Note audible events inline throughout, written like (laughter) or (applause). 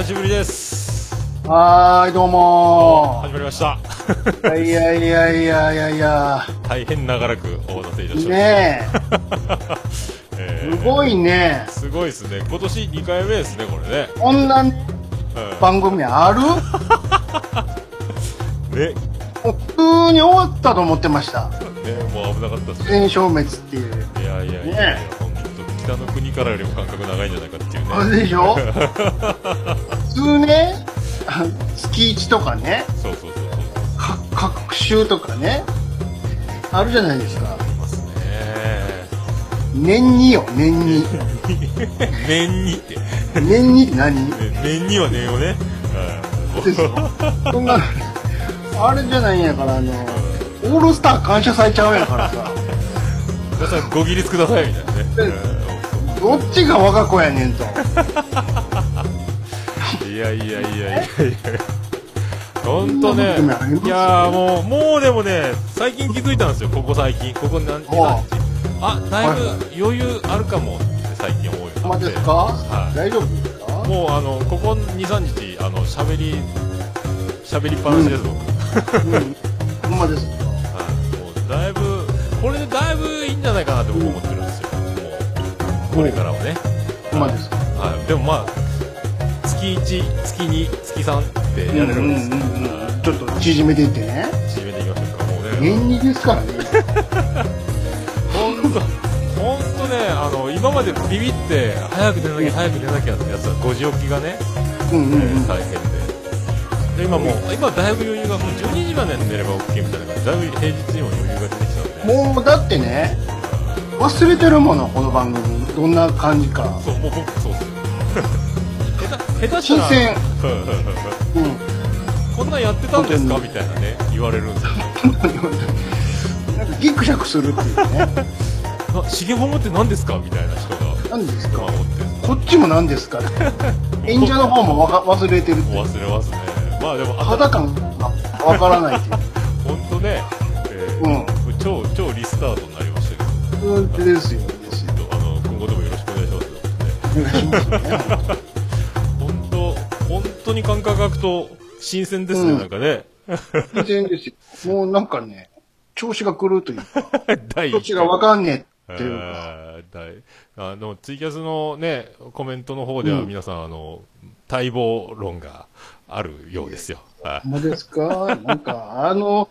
久しぶりです。はーい、どうも始まりました。ー。いやいやいやいやいや大変長らくお待たせいたしました。ねえ (laughs) え、ーすごいね。すごいですね。今年2回目ですね、これね。こんなうん番組ある？も (laughs) ね、う普通に終わったと思ってました。ね、もう危なかったですね。全消滅っていう。いやいやいやいや、本当北の国からよりも間隔長いんじゃないかっていうあね。れでしょ？普 (laughs) 通ね、あ月1とかね、そうそうそうそう。か各週とかね、あるじゃないですか。ありますね。年によ、年に。(laughs) 年にって。年にって何？ね年には年をね。うんですよ。そんな、あれじゃないんやから、あの、オールスター感謝祭ちゃうんやからさ。皆さんご起立くださいみたいなね。うんどっちが我が子やねんと。(laughs) いやいやいやいやいや本当ねいやもうもうでもね最近気づいたんですよここ最近ここ何日あだいぶ余裕あるかもって最近思うようにほんまなってですか、はい大丈夫ですかもうあのここ23日あの喋り喋りっぱなしです、僕うん。ほんまですかはいもうだいぶこれでだいぶいいんじゃないかなって僕思ってるんですよもうこれからもねほんまですかはいでもまあ1月2月3ってやれるんです、うんうんうんちょっと縮めていってね。締めていきましょうかもうね年にですからね。本当本当ねあの今までビビって早く寝なきゃ早く寝なきゃってやつは5時起きがね、うんうんうん。えー大変でで今もう今だいぶ余裕がもう12時まで寝れば OK みたいな感じだいぶ平日にも余裕が出てきたんでもうだってね、忘れてるもの、この番組。どんな感じか。そうもう僕そうっす下手したら新鮮。うん。こんなんやってたんですか？本みたいなね言われるんですよなんかギクシャクするっていうね。(laughs) あシゲホモって何ですか？みたいな人が何ですか？こっちも何ですか？演者の方もわか忘れてるって。忘れますねまあでも肌感がわからないっていう。本当ね、えー超超リスタートになりましたけどうん。ですよ、ですよ。あの今後ともよろしくお願いしますよ、お願いしますよね。本当に感覚が空くと新鮮ですね、うん。なんかね。全然ですよ。もうなんかね、調子が来るというか、(laughs) 第どっちがわかんねえっていうか。えー大あのツイキャスのねコメントの方ではうん。皆さん、あの待望論があるようですよ、はい。ほんまですか？なんか、あの、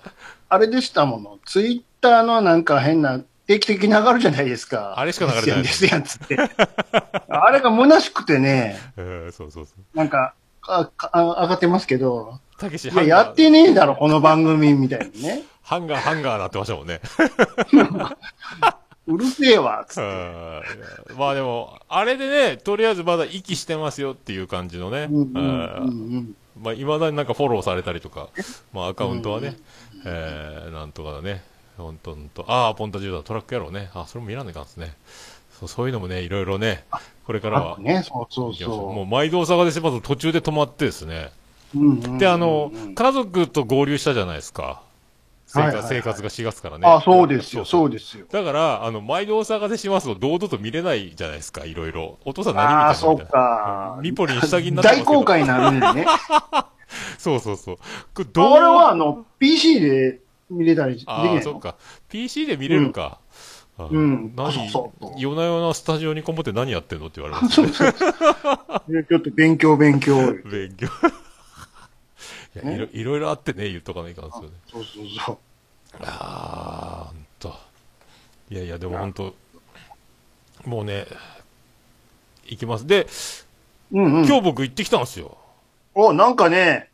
あれでしたもの。ツイッターのなんか変な、定期的に上がるじゃないですか。あれしか流れてないですやんですやんつって。あれが虚しくてね、(laughs) えーそうそうそう。なんか、あかあ上がってますけど、たけしいや、やってねえだろ、この番組みたいにね。(laughs) ハンガーハンガーなってましたもんね。(laughs) うるせえわ、つって。うん。まあでもあれでねとりあえずまだ息してますよっていう感じのね、うんうんあーうん。うん。まだになんかフォローされたりとか、まあ、アカウントはね、えー、なんとかだね、ほんとほんと、ああ、ポンタジューダー、トラック野郎ね、あそれも見らんないかんですね。そうそういうのもね、いろいろね、これからはね、そうそう行きましょうもそう毎度探でしますと途中で止まってですね。う。うんうんうんで、あの、家族と合流したじゃないですか。生活,、はいはいはい生活が4月からね。あ、そうですよ、うそうですよ。だから、あの、毎度探でしますと堂々と見れないじゃないですか、いろいろ。お父さん何見ああ、そうたのみたいな。か。ミポリン下着になって大公開になるんでね。(laughs) そうそうそう。これは、あの、PC で見れたりできああ、ないの？そっか。PC で見れるか。うそうそう夜な夜なスタジオにこもって何やってんのって言われます。(laughs) そうそうそう。でちょっと勉強勉強。勉強。(laughs) いやいろいろいろあってね、言っとかないかんですよね。そうそうそう。ああ、ほんと。いやいや、でもほんと、もうね、行きます。で、うんうん。今日僕行ってきたんですよ。お、なんかね、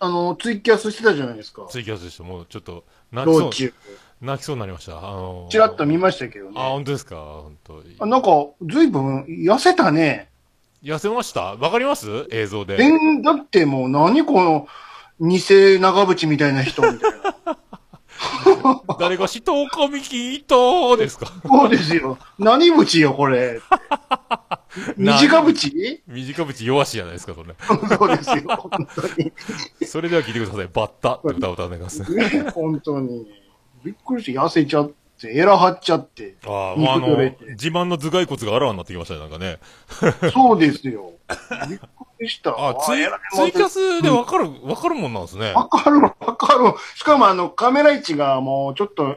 あの、ツイキャスしてたじゃないですか。ツイキャスでして、もうちょっと、泣きそう、道中。泣きそうになりました？あのーチラッと見ましたけどあ、ね。本当ですか？本当あなんか、ずいぶん痩せたね。痩せました？わかります？映像で。全だってもう何この、偽長渕みたいな人みたいな。(laughs) 誰が人を髪切ったですか？そうですよ。何渕よ、これ。(laughs) 短渕？短渕弱しじゃないですか、それ。そうですよ。本当に。(laughs) それでは聞いてください。バッタって歌を歌います。ね、本当に。びっくりして痩せちゃっって、エラ張っちゃって。ああ、もうあの自慢の頭蓋骨があらわになってきましたね、なんかね。(laughs) (laughs) そうですよ。びっくりした。あ、ツイツイキャスでわかる、わかるもんなんですね。わかるわかる。しかもあの、カメラ位置がもうちょっと、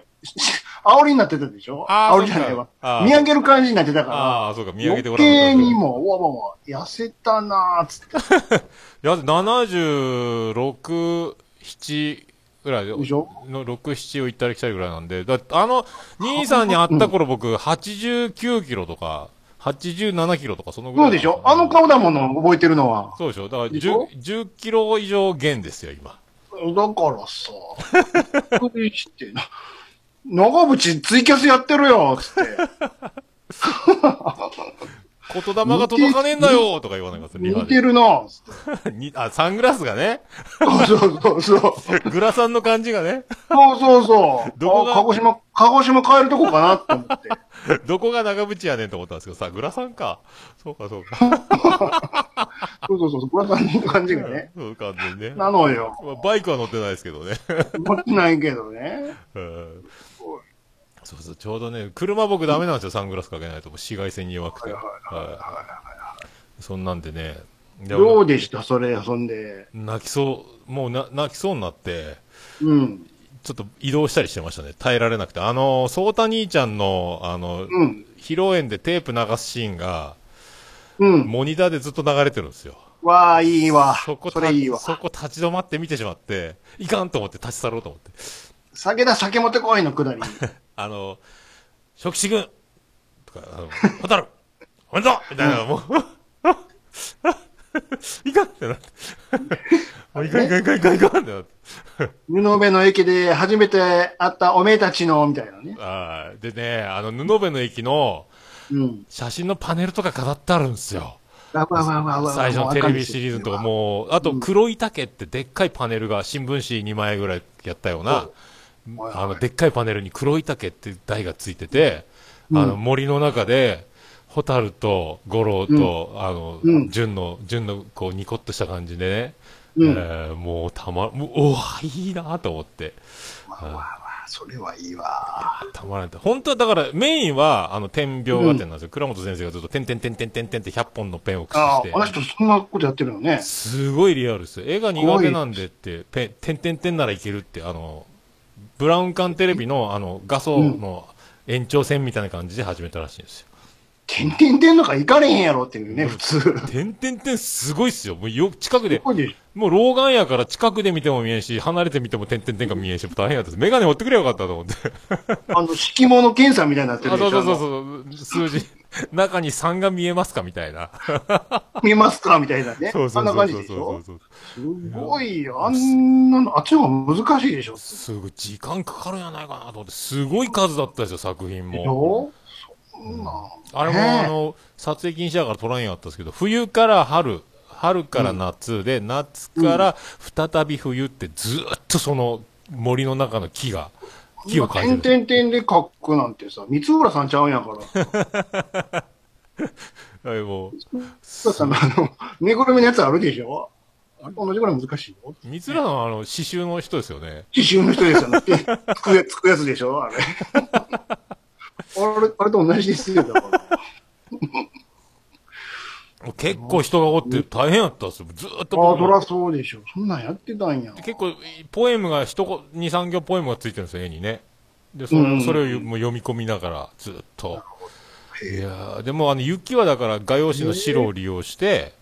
煽りになってたでしょ？煽りじゃないわ見上げる感じになってたから。ああ、そうか、見上げて余ごらんなさい計にもわわわ、痩せたなーっつって。(laughs) いや、76、7ぐらいの6、7を行ったり来たりぐらいなんで、だあの、兄さんに会った頃僕、89キロとか、87キロとか、そのぐらい。そうでしょ？あの顔だもの、覚えてるのは。そうでしょ？だからでしょ？10, 10キロ以上減ですよ、今。だからさ、びっくりして、な長渕ツイキャスやってるよつって。(laughs) 言霊が届かねえんだよとか言わないから、リハ似てるなつって。で (laughs) にあ、サングラスがね、そうそうそう。グラさんの感じがね、そうそうそう。どこが？あ鹿児島、鹿児島帰るとこかなって思って。(laughs) どこが長渕やねんと思ったんですけどさ、グラさんか。そうか、そうか。(laughs) そうそうそう、これさんの感じがね。そう完全にね。なのよ。まあバイクは乗ってないですけどね。持ってないけどね。うんそうそう、ちょうどね、車僕ダメなんですよ、サングラスかけないと、紫外線に弱くて。はいはいはいそんなんでね、でどうでした？それ、そんで。泣きそう、もうな泣きそうになって、うん。ちょっと移動したりしてましたね。耐えられなくて。あの、ソータ兄ちゃんの、あの、うん。披露宴でテープ流すシーンが、うん。モニターでずっと流れてるんですよ。わあ、いいわ。そこそれいいわ。そこ立ち止まって見てしまって、いかんと思って立ち去ろうと思って。酒だ、酒持ってこいのくだり。(laughs) あの、食士軍とか、あの、ホタルおめでとうみたいな、もう、(laughs) いかんってなって。もういかんいかんいかんいかんいかんってなって。布部の駅で初めて会ったおめえたちの、みたいなね。でね、あの、布部の駅のうん。写真のパネルとか飾ってあるんですよ。わわわわわ最初のテレビシリーズのとかもう、あと黒い竹ってでっかいパネルが新聞紙2枚ぐらいやったような、はいあの、でっかいパネルに黒い竹って台がついてて、うんあの、森の中で、ホタルと五郎と、あの、うん純の、純のこうニコッとした感じでね、うん。えーもうたま、もう、おわ、いいなと思って。わわわ、それはいいわ。たまらない。本当はだからメインは、あの、点描画展なんですよ。倉本先生がずっと点点点点点点って100本のペンを駆使して、。あああの人そんなことやってるのね。すごいリアルですよ。絵が苦手なんでって、ペン、点点点ならいけるって、あの、ブラウン管テレビの、あの、画素の延長線みたいな感じで始めたらしいんですよ。てんてんてんのか行かれへんやろっていうね、普通。点点点すごいっすよ。もうよ、近くで、もう老眼やから近くで見ても見えんし、離れて見ても点点点が見えんし、大変やったです。メガネ持ってくればよかったと思って。あの、敷物検査みたいになってるあ、でしょそうそうそうそう、数字、(laughs) 中に3が見えますかみたいな。(laughs) 見えますかみたいなね。そうそうあんな感じでしょ？すごいよ。あんなの、あっちの方が難しいでしょ？すごい、時間かかるんじゃないかなと思って、すごい数だったですよ、作品も。あれも、あの、撮影禁止だから撮らんやったんですけど、冬から春、春から夏で、夏から再び冬ってずーっとその森の中の木が、木を描いてる。てんてんてんで書くなんてさ、三浦さんちゃうんやから。(laughs) はい、もう、三浦さんのあの、寝ぐるみのやつあるでしょ？あれと同じぐらい難しいよ。三浦さんはあの、刺繍の人ですよね。刺繍の人ですよね。でつくや (laughs) つくやつでしょ？あれ。(laughs) あれ、あれと同じですよ、だから。結構人がおって大変やったんですよ。ずーっとああ、そらそうでしょ。そんなんやってたんや。結構、ポエムが一言、二、三行ポエムがついてるんですよ、絵にね。で、そうんれそれをもう読み込みながら、ずっと。いやーでもあの、雪はだから画用紙の白を利用して、うん。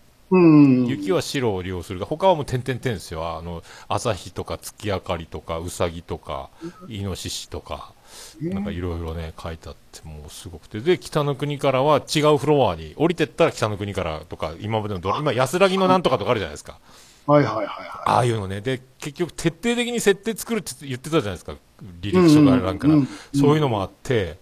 雪は白を利用するが、他はもう点々点ですよ。あの、朝日とか月明かりとか、うさぎとか、イノシシとか、なんかいろいろね、書いてあって、もうすごくて。で、北の国からは違うフロアに、降りてったら北の国からとか、今までのドラ、今安らぎのなんとかとかあるじゃないですか。はいはいはいはああいうのね。で、結局徹底的に設定作るって言ってたじゃないですか。履歴書がなんかうんうんうんそういうのもあって、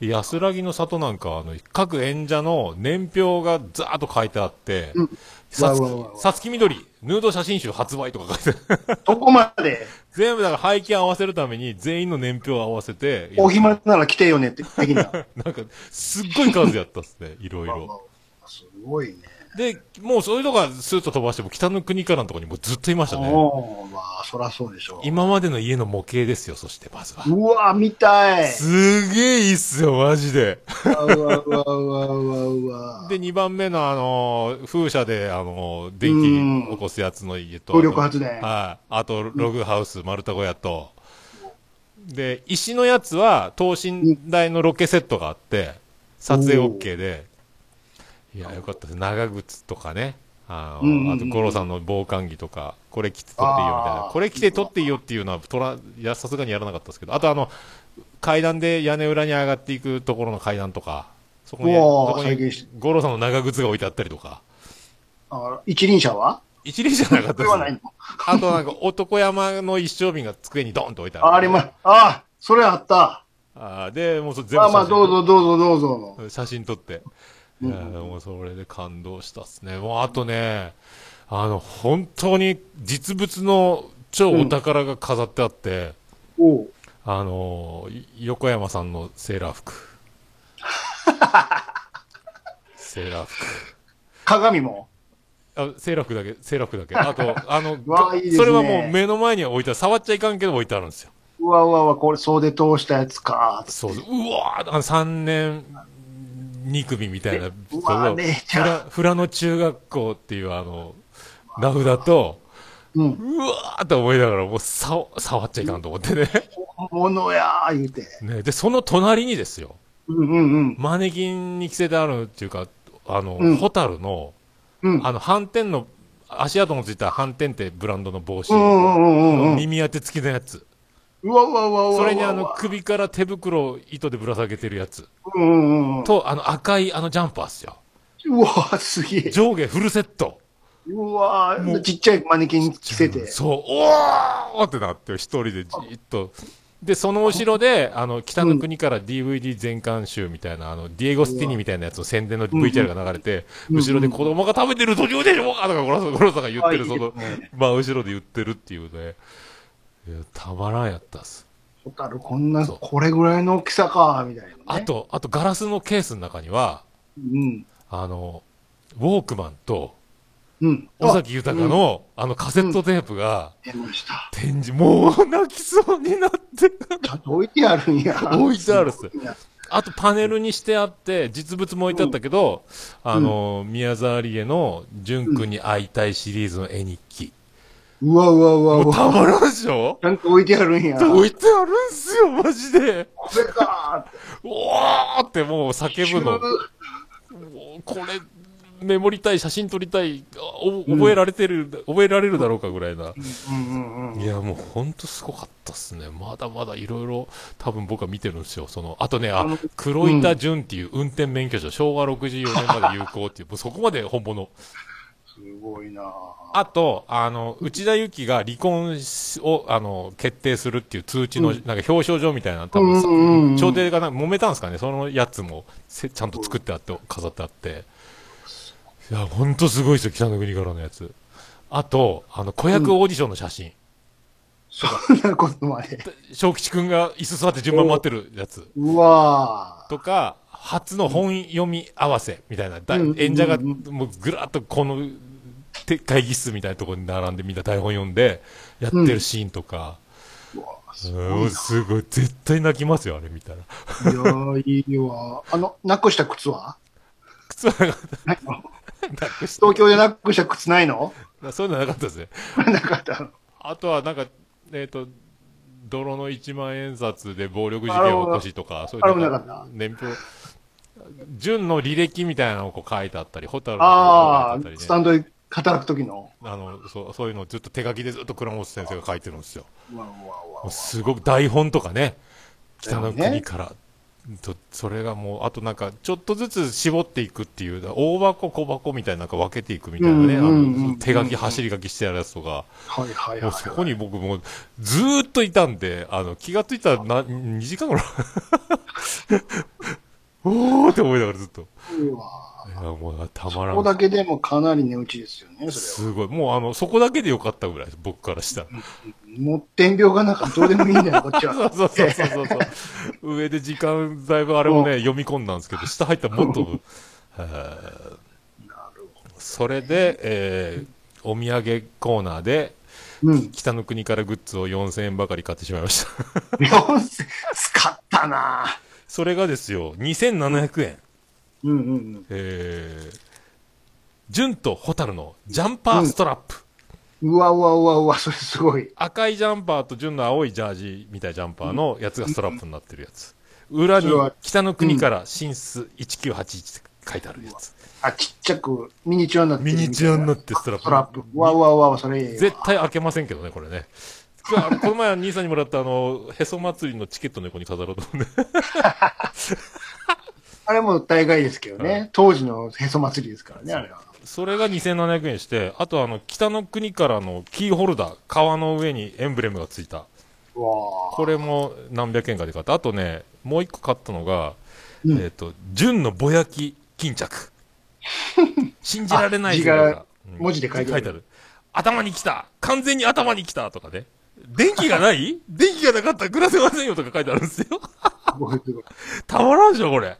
安らぎの里なんかは、あの、各演者の年表がざーっと書いてあってうん、さつき、さつきみどり、ヌード写真集発売とか書いてある。い。そこまで、(laughs) 全部だから背景合わせるために全員の年表を合わせて、お暇なら来てよねって、的な。(laughs) なんか、すっごい数やったっすね、いろいろ。すごいね。で、もうそういうのがスーッと飛ばしても北の国からのところにもうずっといましたね。おーまあ、そらそうでしょう。今までの家の模型ですよ、そしてまずは。うわ、見たい。すげえいいっすよ、マジで。うわうわうわうわうわ。で、2番目のあの、風車で、あの、電気起こすやつの家と。風力発電。はい。あと、ログハウス、丸太小屋と。で、石のやつは、等身大のロケセットがあって、撮影 OK で、いや、よかったです。長靴とかね。あうんうんうんの、あと、五郎さんの防寒着とか、これ着て撮っていいよみたいな。これ着て撮っていいよっていうのは、トラ、いや、さすがにやらなかったですけど、あとあの、階段で屋根裏に上がっていくところの階段とか、そこに、こに五郎さんの長靴が置いてあったりとか、あ一輪車は？一輪じゃなかったです。あとなんか男山の一升瓶が机にドンと置いてある。あ、ありま、あ、それあった。あーで、もうそれ全部まあまあ、どうぞどうぞどうぞ。写真撮って。もうそれで感動したっすね。もうあとね、あの、本当に実物の超お宝が飾ってあって、おうあの横山さんのセーラー服。(laughs) セーラー服。鏡も？あセーラー服だけ、セーラー服だけ。(laughs) あと、あの、いいねそれはもう目の前には置いてある。触っちゃいかんけど置いてあるんですよ。うわうわうわ、これ袖通したやつか。そうそう。うわーあの3年2組みたいな。フラ、フラの中学校っていうあの、名札と、うん。うわーって思いながらもうさ触っちゃいかんと思ってね。本物やー言うて。ねで、その隣にですよ。うんうんうん。マネキンに着せてあるっていうか、あの、うんホタルの、うん。あの、斑点の、足跡のついた斑点ってブランドの帽子。うん。耳当て付きのやつ。うわうわうわうわ。それにあの、首から手袋を糸でぶら下げてるやつ。うんうんうん。と、あの赤いあのジャンパーっすよ。うわすげえ。上下フルセット。うわもうちっちゃいマネキン着せて。そう、おーってなって、一人でじっと。で、その後ろで、あの、北の国から DVD 全巻集みたいな、あの、ディエゴスティニみたいなやつの宣伝の VTR が流れて、うん後ろで子供が食べてる途中でしょとか、ゴロさん、が言ってる、そのまあ、後ろで言ってるっていうね。いや、たまらんやったっす。ホタルこんな、そうこれぐらいの大きさか、みたいな、ね。あ、と、あと、ガラスのケースの中には、うん。あの、ウォークマンと、うん。尾崎豊の、あの、カセットテープが、出ました。展示、もう泣きそうになって、ちゃんと置いてあるんや。置いてあるっすあとパネルにしてあって、実物も置いてあったけど、あの、宮沢りえの、淳君に会いたいシリーズの絵日記。うわうわうわもううわ。たまらんでしょ？ちゃんと置いてあるんや。置いてあるんすよ、マジで。これかおーってもう叫ぶの。もうこれ、メモりたい、写真撮りたい、覚えられてる、覚えられるだろうかぐらいな。うんうんうん。いや、もうほんとすごかったっすね。まだまだいろいろ多分僕は見てるんですよ。その、あとね、あ黒板淳っていう運転免許証、昭和64年まで有効っていう、もうそこまで本物。すごいなあと、あの、内田有紀が離婚を、あの、決定するっていう通知の、うんなんか表彰状みたいな、多うんうんうんうん分、朝廷がなんか揉めたんですかね、そのやつもせちゃんと作ってあって、飾ってあって。いや、ほんとすごいですよ、北の国からのやつ。あと、あの、子役オーディションの写真。そんなことまで。小吉くんが椅子座って順番待ってるやつ。うわとか、初の本読み合わせみたいな、だうん演者がうんもうぐらっとこのて会議室みたいなところに並んでみんな台本読んでやってるシーンとか、うんすごい、絶対泣きますよ、あれ見たら。いやー、いいわ。あの、なくした靴は？靴はなかっないの？(laughs) た。東京でなくした靴ないの？たそういうのはなかったですね。(laughs) なかったの。あとはなんか、えっ、と、泥の一万円札で暴力事件を起こしとか、そういう年表、純の履歴みたいなのをこう書いてあったり、ホタルのあったりね。スタンドで働く時の。あの、そう、そういうのをずっと手書きでずっと倉本先生が書いてるんですよ。すごく台本とかね、北の国から。とそれがもう、あとなんか、ちょっとずつ絞っていくっていう、大箱、小箱みたいななんか分けていくみたいなね、うんうんうんあの手書き、走り書きしてあるやつとか、はいはいはい。もうそこに僕もうずーっといたんで、あの、気がついたらな、2時間ぐらい。(laughs) (laughs) おーって思いながらずっと。うわいや、もうたまらん。ここだけでもかなり値打ちですよね、それは。すごい。もうあの、そこだけでよかったぐらいです、僕からしたら。もう天病がなんかどうでもいいんだよ、こっちは。そうそうそうそうそう。上で時間、だいぶあれもね、読み込んだんですけど、下入ったらもっと、へーそれで、えーお土産コーナーで、うん。北の国からグッズを4000円ばかり買ってしまいました。4000使ったなそれがですよ、2700円。うんうんうん。えー、純とホタルのジャンパーストラップ。うわうわうわうわ、それすごい。赤いジャンパーと純の青いジャージみたいなジャンパーのやつがストラップになってるやつ。裏に北の国から進出1981って書いてあるやつ。あ、ちっちゃくミニチュアになってるミニチュアになってストラップ。ストラップ。うわうわうわ、それいいわ絶対開けませんけどね、これね。この前、兄さんにもらったあの、へそ祭りのチケットの横に飾ろうと思うね。あれも大概ですけどね。当時のへそ祭りですからね、あれは。それが2700円して、あとあの、北の国からのキーホルダー、革の上にエンブレムがついた。これも何百円かで買った。あとね、もう一個買ったのが、うんえっ、と、純のぼやき巾着。(laughs) 信じられないあ字がうん文字で書いてあるある。頭に来た完全に頭に来たとかね。電気がない？(laughs) 電気がなかったら暮らせませんよとか書いてあるんですよ。(laughs) たまらんでしょ、これ。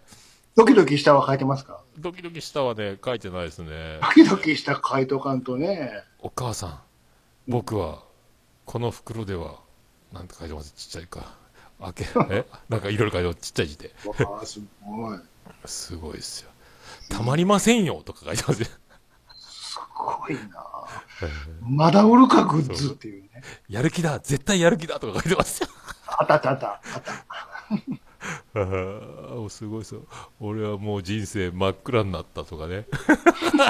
ドキドキしたは書いてますか？ドキドキしたはね、書いてないですね。ドキドキした書いとかんとね。お母さん、僕は、この袋では、なんて書いてます？ちっちゃいか。開け、え？なんかいろいろ書いてます。ちっちゃい字で。うわあ、すごい。すごいですよ。たまりませんよとか書いてますよ。すごいなまだ売るか、グッズっていうね。やる気だ絶対やる気だとか書いてますよ。あったあったあった。あった。(laughs) すごいですよ。俺はもう人生真っ暗になったとかね。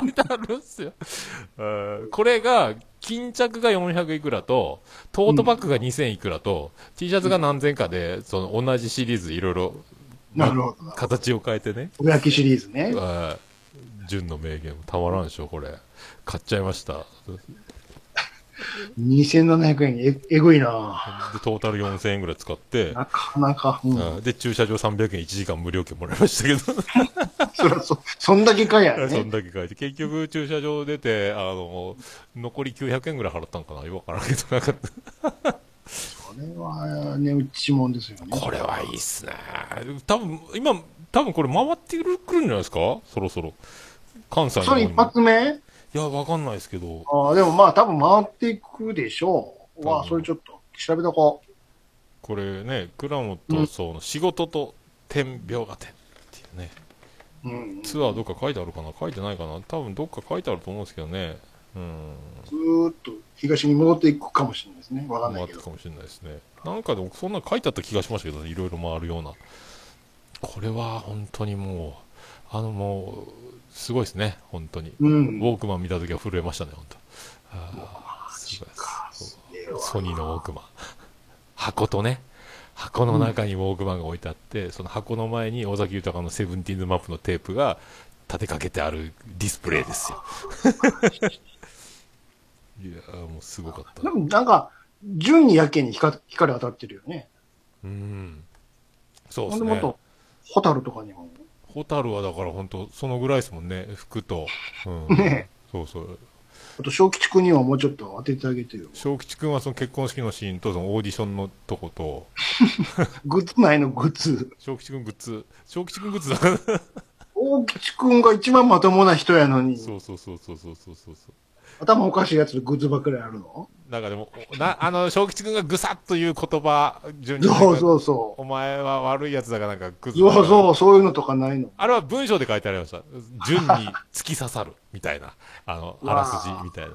書いてあるんすよ。(laughs) これが、巾着が400いくらと、トートバッグが2000いくらと、T シャツが何千かで、その同じシリーズいろいろ。形を変えてね。おやきシリーズね。純の名言たまらんでしょ、これ。買っちゃいました。2700円え、えぐいなで、トータル4000円ぐらい使って、なかなか、うん。で、駐車場300円1時間無料券もらいましたけど、(laughs) そらそ、そんだけかや (laughs) そんね。だけ書いて、結局駐車場出て、あの、残り900円ぐらい払ったんかなよくわからんけど、なんか、これはね、うちもんですよね。これはいいっすね。多分、今、多分これ回ってくるくるんじゃないですか？そろそろ。関西のそれ一。発目？いや、わかんないですけど、ああ、でもまあ多分回っていくでしょう。わあ、それちょっと調べとここれね、倉本壮の仕事と天描画展っていうね、う。うん。ずツアーどっか書いてあるかな？書いてないかな？多分どっか書いてあると思うんですけどね。うん。ーっと東に戻っていくかもしれないですね。わかんないけど。回ってかもしれないですね。なんかでもそんな書いてあった気がしましたけどね、いろいろ回るような。これは本当にもう、あのもう、すごいですね、本当に。うん。ウォークマン見たときは震えましたね、本当。あーすごいですソニーのウォークマン。箱とね、箱の中にウォークマンが置いてあって、その箱の前に尾崎豊のセブンティーンズマップのテープが立てかけてあるディスプレイですよ。(laughs) いやーもうすごかったで。もなんか、順にやけに光光当たってるよね。うん。そうでほんでもっとすね。、ホタルとかにも。ホタルはだから本当そのぐらいですもんね、服と。うん。ねそうそう。あと、小吉くんにはもうちょっと当ててあげてよ。小吉くんはその結婚式のシーンとそのオーディションのとこと、(laughs) グッズ内のグッズ。小吉くんグッズ、小吉くんグッズだから。大吉くんが一番まともな人やのに、そうそうそうそうそうそうそう。頭おかしいやつでグッズばっかりあるの？なんかでも、なあの、正吉君がぐさっと言う言葉、順に。そうそうそう。お前は悪いやつだからなんか、ぐずそうそう、そういうのとかないの。あれは文章で書いてありました。順に突き刺さる、みたいな。あの、あらすじ、みたいな。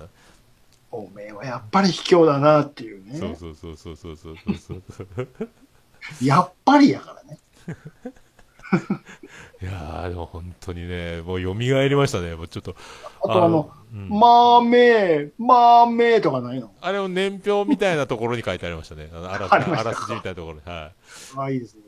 おめえはやっぱり卑怯だなっていうね。そうそうそうそうそうそうそう。(laughs) やっぱりやからね。いやー、でも本当にね、もう蘇りましたね。もうちょっと。あとあの、うんまあめえ、まあめえとかないの？あれを年表みたいなところに書いてありましたね。あのあらありましたあらすじみたいなところに。はい。ああ、いいですね。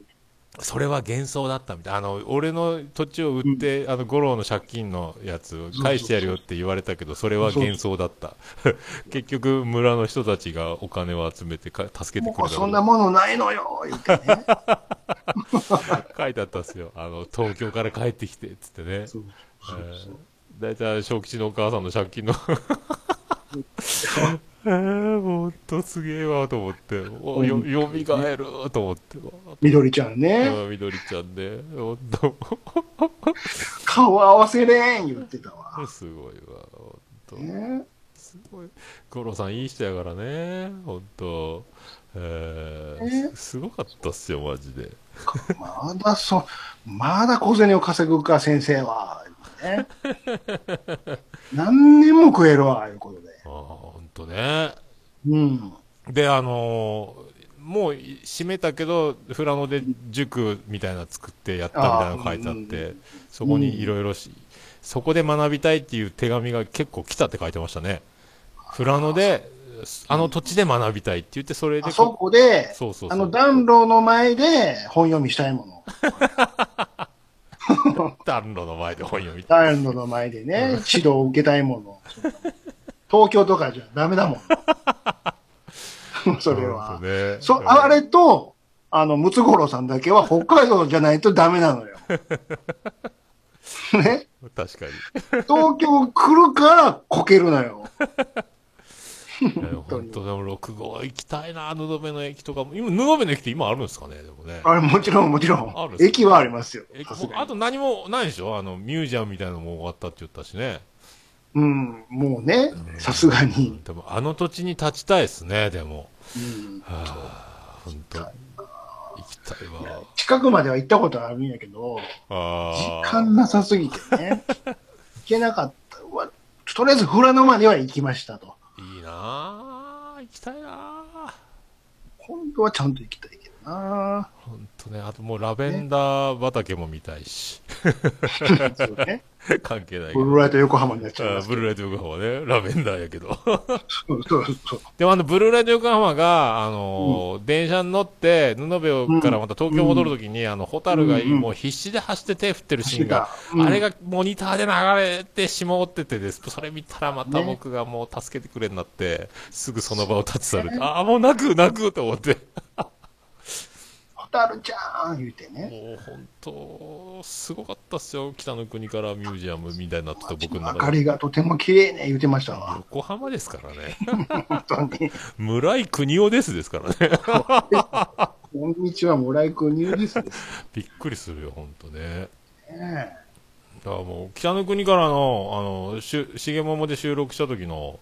それは幻想だったみたい。あの、俺の土地を売って、あの、五郎の借金のやつを返してやるよって言われたけど、それは幻想だった。(laughs) 結局、村の人たちがお金を集めてか助けてくれたそんなものないのよ、言ってね。(laughs) 書いてあったんですよ。あの、東京から帰ってきて、つってね。大体、小吉のお母さんの借金の。(laughs) えー、ほんとすげえわと思って、およ、よみがえると思って、みどりちゃんね。あみどりちゃんね、ほんと、(laughs) 顔合わせれん言ってたわ。すごいわ、ほんと。ねすごい。五郎さんいい人やからね、ほんと。えーえすすごかったっすよ、マジで。まだそ、まだ小銭を稼ぐか、先生は。ね、(laughs) 何年も食えるわ、いうことで。ああ、ほんとね。うん。で、あのーもう閉めたけど、富良野で塾みたいなの作ってやったみたいなの書いてあって、あーそこにいろいろし、そこで学びたいっていう手紙が結構来たって書いてましたね。富良野で、あの土地で学びたいって言って、それであそこで、そうそうそうあの暖炉の前で本読みしたいもの。(laughs) 暖炉の前で本読みたい。(laughs) 暖炉の前でね、指導を受けたいもの。東京とかじゃダメだもん。そ (laughs) れは。ね。そ、あれと、あの、ムツゴロウさんだけは北海道じゃないとダメなのよ。(laughs) ね？確かに。東京来るからこけるのよ。(laughs) 本当でも6号行きたいな、布部の駅とかも。今、布部の駅って今あるんですかね、でもね。あれもちろんもちろんある駅はありますよ。あと何もないでしょ？あの、ミュージアムみたいなのも終わったって言ったしね。うん、もうね、さすがに。でも、あの土地に立ちたいですね、でも。うんはあ、本当行きたいわ。近くまでは行ったことあるんやけど、あ時あ。間なさすぎてね。(laughs) 行けなかった。とりあえず富良野までは行きましたと。いいなあ行きたいなあ今度はちゃんと行きたいけどなね、あともうラベンダー畑も見たいし。(laughs) 関係ないけど。ブルーライト横浜になっちゃいあますけど。ブルーライト横浜ね、ラベンダーやけど。でもあの、ブルーライト横浜が、あのー電車に乗って、布部からまた東京戻るときに、あの、ホタルがうんもう必死で走って手振ってるシーンが、うんあれがモニターで流れてしまっててです。それ見たらまたね僕がもう助けてくれになって、すぐその場を立ち去る。ああ、もう泣く泣くと思って。ホタルちゃん言うてね。もう本当、すごかったっすよ。北の国からミュージアムみたいになってた僕の明中で。かりがとても綺麗ね言うてましたわ。横浜ですからね。本当に。村井国夫ですですからね。こんにちは、村井君ニューですびっくりするよ、本当ね。ね。だからもう、北の国からの、あの、しゅ、しげももで収録した時の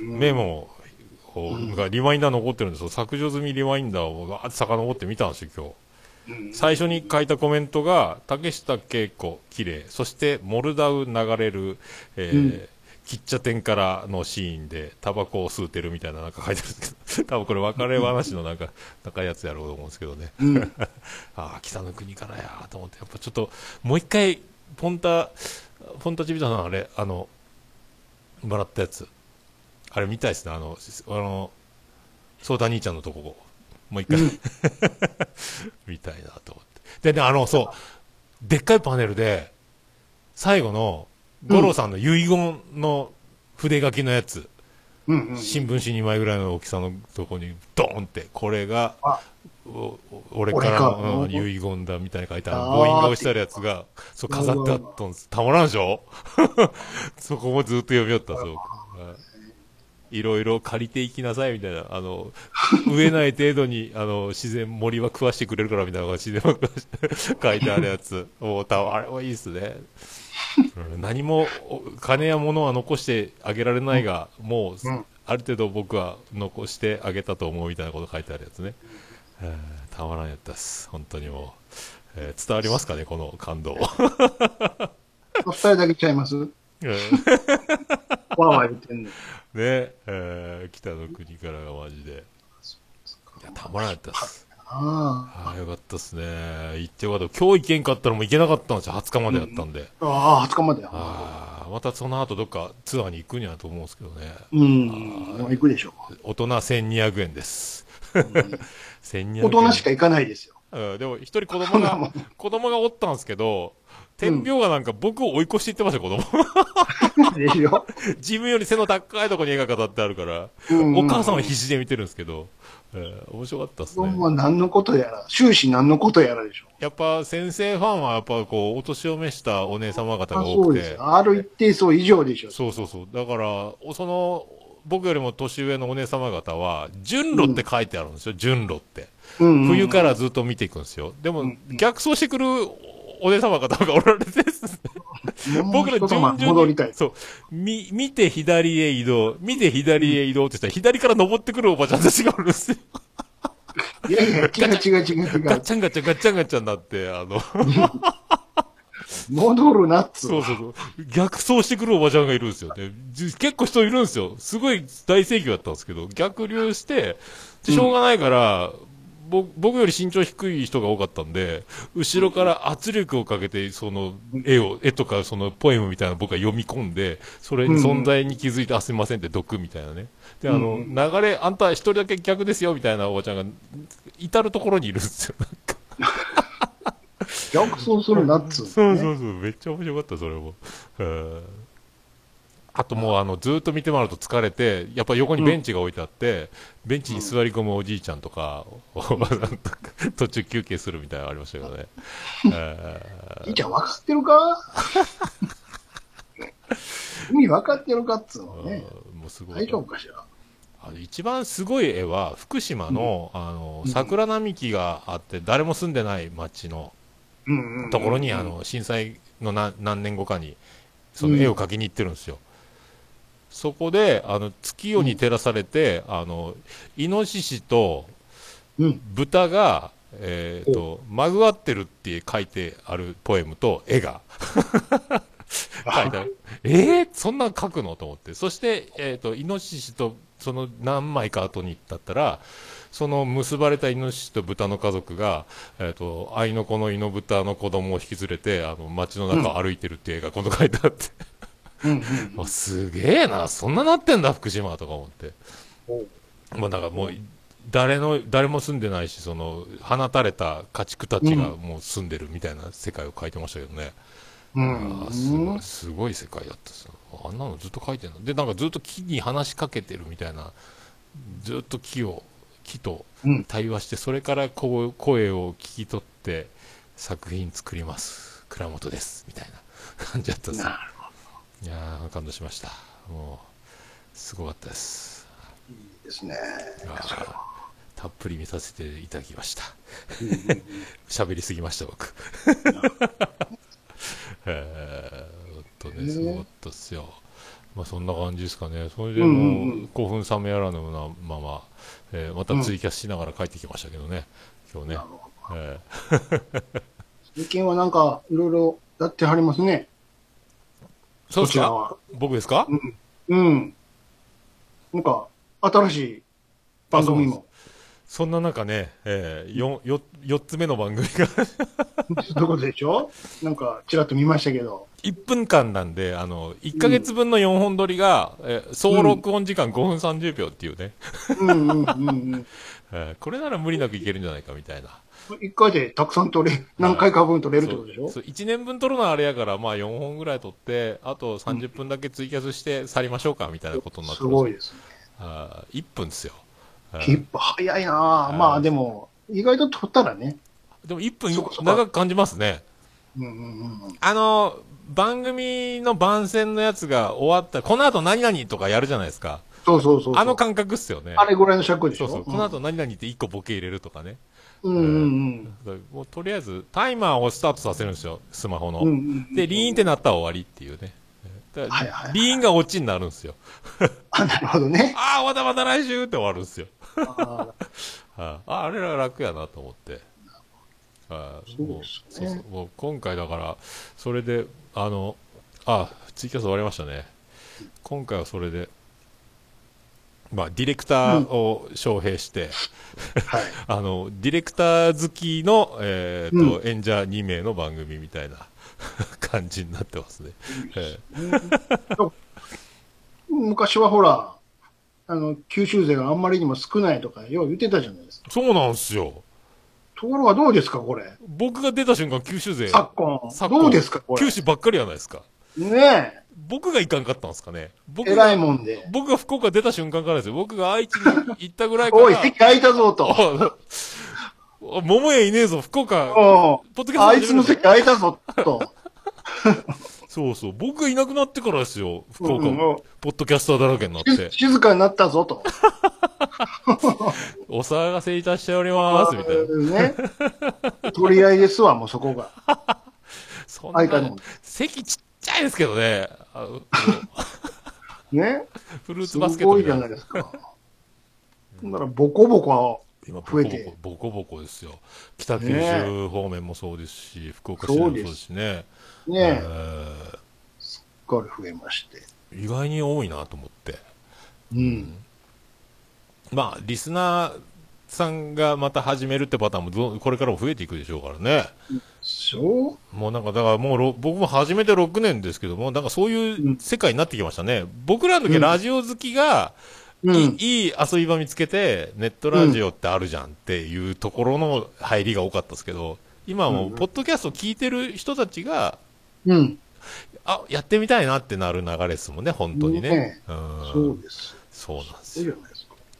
メモを、がリマインダー残ってるんですよ。削除済みリマインダーをわーって遡って見たんですよ、今日。うん最初に書いたコメントが、竹下恵子、綺麗。そして、モルダウ流れる、えーうん喫茶店からのシーンで、タバコを吸うてるみたいななんか書いてあるんですけど、(laughs) 多分これ別れ話のなんか、高いやつやろうと思うんですけどね。うん。(laughs) ああ、北の国からやと思って、やっぱちょっと、もう一回、ポンタ、ポンタチビタさん、あれ、あの、もらったやつ。あれ見たいですね、あの、あの、ソーダ兄ちゃんのとこ、もう一回、(laughs) 見たいなと思って。でね、あの、そう、でっかいパネルで、最後の、五郎さんの遺言の筆書きのやつ、うん。うん。新聞紙2枚ぐらいの大きさのとこに、ドーンって、これが、俺からの、うんうん遺言だみたいに書いてある、母印が押してあるやつが、そう飾ってあったんです。たまらんでしょ？(laughs) そこもずっと読みよった、そう。はいいろいろ借りていきなさいみたいな、あの、植えない程度に、あの、自然、森は食わしてくれるからみたいな自然は食わして、(laughs) 書いてあるやつ。もう、たあれはいいっすね。うん何も、お金や物は残してあげられないが、もう、うんある程度僕は残してあげたと思うみたいなこと書いてあるやつね。えーたまらんやったっす。本当にもう。えー伝わりますかね、この感動。(laughs) 二人だけちゃいます？うんわーわー言ってんの。ね、えー北の国からがマジで。いや、たまらんやったっす。あああ、よかったっすね。行ってよかった。今日行けんかったらもう行けなかったんですよ。20日までやったんで。あ。ああ、20日までや。ああ、またその後どっかツアーに行くんやと思うんですけどね。うん。行くでしょ大人1200円です。う。(laughs) 1200円。大人しか行かないですよ。うん、でも一人子供が、(laughs) 子供がおったんですけど、天秤がなんか僕を追い越していってましたよ、子供。でしょ。自分より背の高いところに絵が飾ってあるから、うんお母さんは必死で見てるんですけど、えー面白かったっす子供ね。は何のことやら、終始何のことやらでしょ。やっぱ先生ファンはやっぱこう、お年を召したお姉様方あが多くてそうです。、ある一定層以上でしょ。そうそうそう。だから、その、僕よりも年上のお姉様方は、順路って書いてあるんですよ、順路って。うんうん冬からずっと見ていくんですよ。でも、逆走してくるお姉様方がおられてですね。僕ら順々に戻りたい。そう、み、見て左へ移動、見て左へ移動って言ったら、左から登ってくるおばちゃんたちがおるんですよ。いやいや、違う違う違う違う。ガッチャンガッチャンガッチャンガッチャンになって、あの、戻るなっつうそうそうそう。逆走してくるおばちゃんがいるんですよね。じ結構人いるんですよ。すごい大盛況だったんですけど、逆流して、でしょうがないから、ぼ僕より身長低い人が多かったんで、後ろから圧力をかけて、その絵を、絵とかそのポエムみたいなの僕が読み込んで、それに存在に気づいて、あ、すみませんって毒みたいなね。で、あの、うん流れ、あんた一人だけ逆ですよみたいなおばちゃんが、至るところにいるんですよ。逆走するなっつう、そうそうそう、めっちゃ面白かった、それも。うんあともう、あの、ずーっと見てもらうと疲れて、やっぱ横にベンチが置いてあって、ベンチに座り込むおじいちゃんとか、おばさんとか、途中休憩するみたいなのありましたけどね。(laughs) えいいちゃん分かってるか？(laughs) 意味分かってるかっつうのーね。もうすごい。大丈夫かしら？一番すごい絵は、福島の、あの、桜並木があって、誰も住んでない町のうんうんうんところに、あ、の、震災の何何年後かに、その絵を描きに行ってるんですよ。そこで、あの、月夜に照らされて、あの、イノシシとうん。豚が、えっ、と、まぐわってるって書いてあるポエムと絵が。書いてある。えー、そんなん書くの？と思って。そして、えっ、と、イノシシとその何枚か後にだったら、その結ばれたイノシシと豚の家族が、えっ、と、愛の子のイノブタの子供を引き連れて、あの、街の中を歩いてるっていう絵が今度書いてあって、うんうんあすげえな、そんななってんだ、福島とか思って。まあ、だからもう、誰の、誰も住んでないし、その、放たれた家畜たちがもう住んでるみたいな世界を書いてましたけどね。うんすごい、すごい世界だったですよ。あんなのずっと書いてんの？で、なんかずっと木に話しかけてるみたいな、ずっと木を、木とうん対話して、それからこう声を聞き取って作品作ります。倉本です。みたいな感じだったですよなるほいやー、感動しました。もう、すごかったです。ど。いいですね。たっぷり見させていただきました。うんうん喋りすぎました、僕。えー、ほんとね、すごかったっすよ。まあ、そんな感じですかね。それでうんもうんうう、興奮冷めやらぬなまま、えーまたツイキャスしながら帰ってきましたけどね、今日ねえ最近はなんか、いろいろやってはりますね。ーそうですか？こちらは。僕ですか？うん。なんか、新しい番組も。そんな中ね、えー、4, 4, 4つ目の番組が (laughs) どことでしょ？なんか、ちらっと見ましたけど。1分間なんで、あの、1ヶ月分の4本撮りが、えー総録音時間5分30秒っていうね、うんうんうんうん。(laughs) えーこれなら無理なくいけるんじゃないかみたいな。一回でたくさん撮れ、何回か分撮れるってことでしょ？そうそう1年分撮るのはあれやから、まあ4本ぐらい撮って、あと30分だけツイキャスして去りましょうかみたいなことになってすごいですね。あー1分ですよ。あー一歩早いなぁ。まあでも、意外と撮ったらね。でも1分長く感じますね。うんうんうん。あの、番組の番宣のやつが終わった、この後何々とかやるじゃないですか。そうそうそう。あの感覚っすよね。あれぐらいの尺でしょ？そうそう。この後何々って1個ボケ入れるとかね。うんうんうん。もうとりあえずタイマーをスタートさせるんですよ、スマホの。うんうんで、リーンってなったら終わりっていうね。はいはいはいリーンがオチになるんですよ。(laughs) あ、なるほどね。(laughs) ああ、またまた来週って終わるんですよ。あー (laughs) ああ、あれら楽やなと思って。あそうねそうそうもう今回だから、それで、あの、あツイキャス終わりましたね。今回はそれで、まあ、ディレクターを招聘して、はい。(laughs) あの、ディレクター好きの、えっ、と、演者2名の番組みたいな (laughs) 感じになってますね。え昔はほら、あの、九州勢があんまりにも少ないとか、よう言ってたじゃないですか。えそうなんですよ。ところがどうですか、これ。僕が出た瞬間、九州勢、昨今。昨今どうですか、これ九。州ばっかりやないですか。ね僕が行かんかったんですかね。え。僕が偉いもんで。僕が福岡出た瞬間からですよ。僕が愛知に行ったぐらいから。(laughs) おい、席空いたぞと。(laughs) あ桃屋いねえぞ、福岡。おポッドキャストあいつの席空いたぞと。(laughs) そうそう。僕がいなくなってからですよ。福岡、うんポッドキャスターだらけになっ静て。静かになったぞと。お騒がせいたしております、みたいな。ね。取り合いですわ、もうそこが。そんな空いたの、席ちっちいですけどね。あのね？(laughs) フルーツすバスケットごいじゃみたいな。ないですか。だから、ボコボコ、今、ボ増えてコボコ、ボコボコですよ。北九州方面もそうですし、福岡市内もそうですしね。ね、えすっかり増えまして。ー意外に多いなと思って。うん。まあ、リスナーさんがまた始めるってパターンもどこれからも増えていくでしょうからね。そうもうなんか、だからもうろ、僕も始めて6年ですけども、なんかそういう世界になってきましたね。僕らの時うんラジオ好きが、うん。いい遊び場見つけて、ネットラジオってあるじゃんっていうところの入りが多かったですけど、今はもう、うんポッドキャスト聞いてる人たちが、うん。あ、やってみたいなってなる流れですもんね、本当にね。ねうんそうです。そうなんですよ。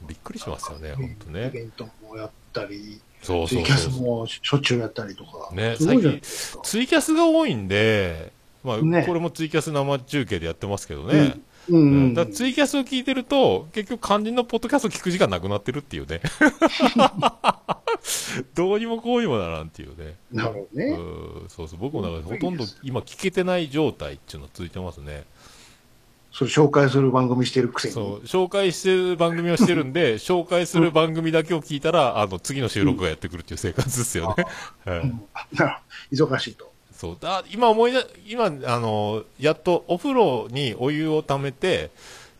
びっくりしますよね、本当イね。ベントもやったり、そうツイキャスそうそう。もしょっちゅうやったりとか。ねすごいじゃないですか。ツイキャスが多いんで、まあ、ねこれもツイキャス生中継でやってますけどね。うんうんうん。だツイキャスを聞いてると、結局肝心のポッドキャスト聞く時間なくなってるっていうね。(laughs) どうにもこうにもならんっていうね。なるほどうね。んそうそう。僕もだからほとんど今聞けてない状態っていうのが続いてますね。それ紹介する番組してるくせに。そう。紹介してる番組をしてるんで、(laughs) 紹介する番組だけを聞いたら、あの、次の収録がやってくるっていう生活ですよね。(laughs) はいうんな忙しいと。そう。だ今思い出、今、あの、やっとお風呂にお湯を溜めて、うん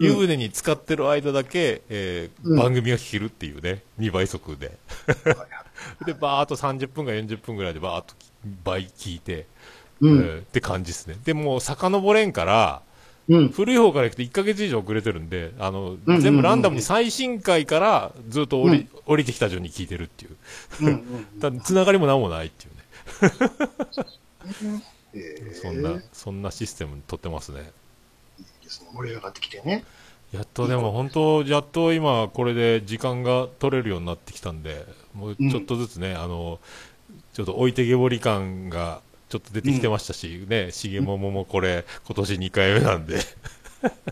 湯船に浸かってる間だけ、えーうん番組が聞けるっていうね、2倍速で。はいはい (laughs) で、バーっと30分か40分ぐらいでバーっと倍聞いて、うん。えーって感じですね。で、もう遡れんから、うん。古い方から行くと1ヶ月以上遅れてるんで、あの、うんうん全部ランダムに最新回からずっと降り、降りてきた順に聞いてるっていう。うん (laughs) つながりもなんもないっていうね。(laughs) えーそんな、そんなシステムにとってますね。いいですね。盛り上がってきてね。やっとでも本当、やっと今これで時間が取れるようになってきたんで、もうちょっとずつね、あの、ちょっと置いてけぼり感がちょっと出てきてましたし、ね、しげもももこれ今年2回目なんで、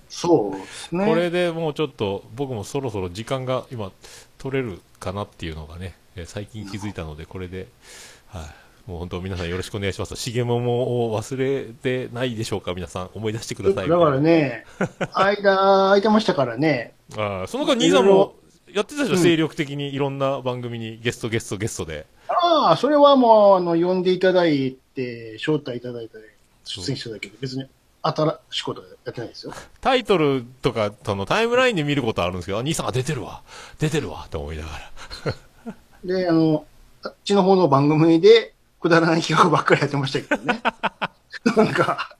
そうですね。これでもうちょっと僕もそろそろ時間が今取れるかなっていうのがね、えー最近気づいたので、これで、はい、もう本当皆さんよろしくお願いします。しげももを忘れてないでしょうか皆さん思い出してください。だからね、間空いてましたからね。ああ、その間、兄さんもやってたでしょ、うん精力的にいろんな番組にゲスト、ゲスト、ゲストで。ああ、それはもう、あの、呼んでいただいて、招待いただいて、出演しただけで、別に新しいことはやってないですよ。タイトルとか、そのタイムラインで見ることあるんですけど、あ兄さんが出てるわ、出てるわ、と思いながら。で、あの、あっちの方の番組で、くだらない企画ばっかりやってましたけどね。(laughs) なんか、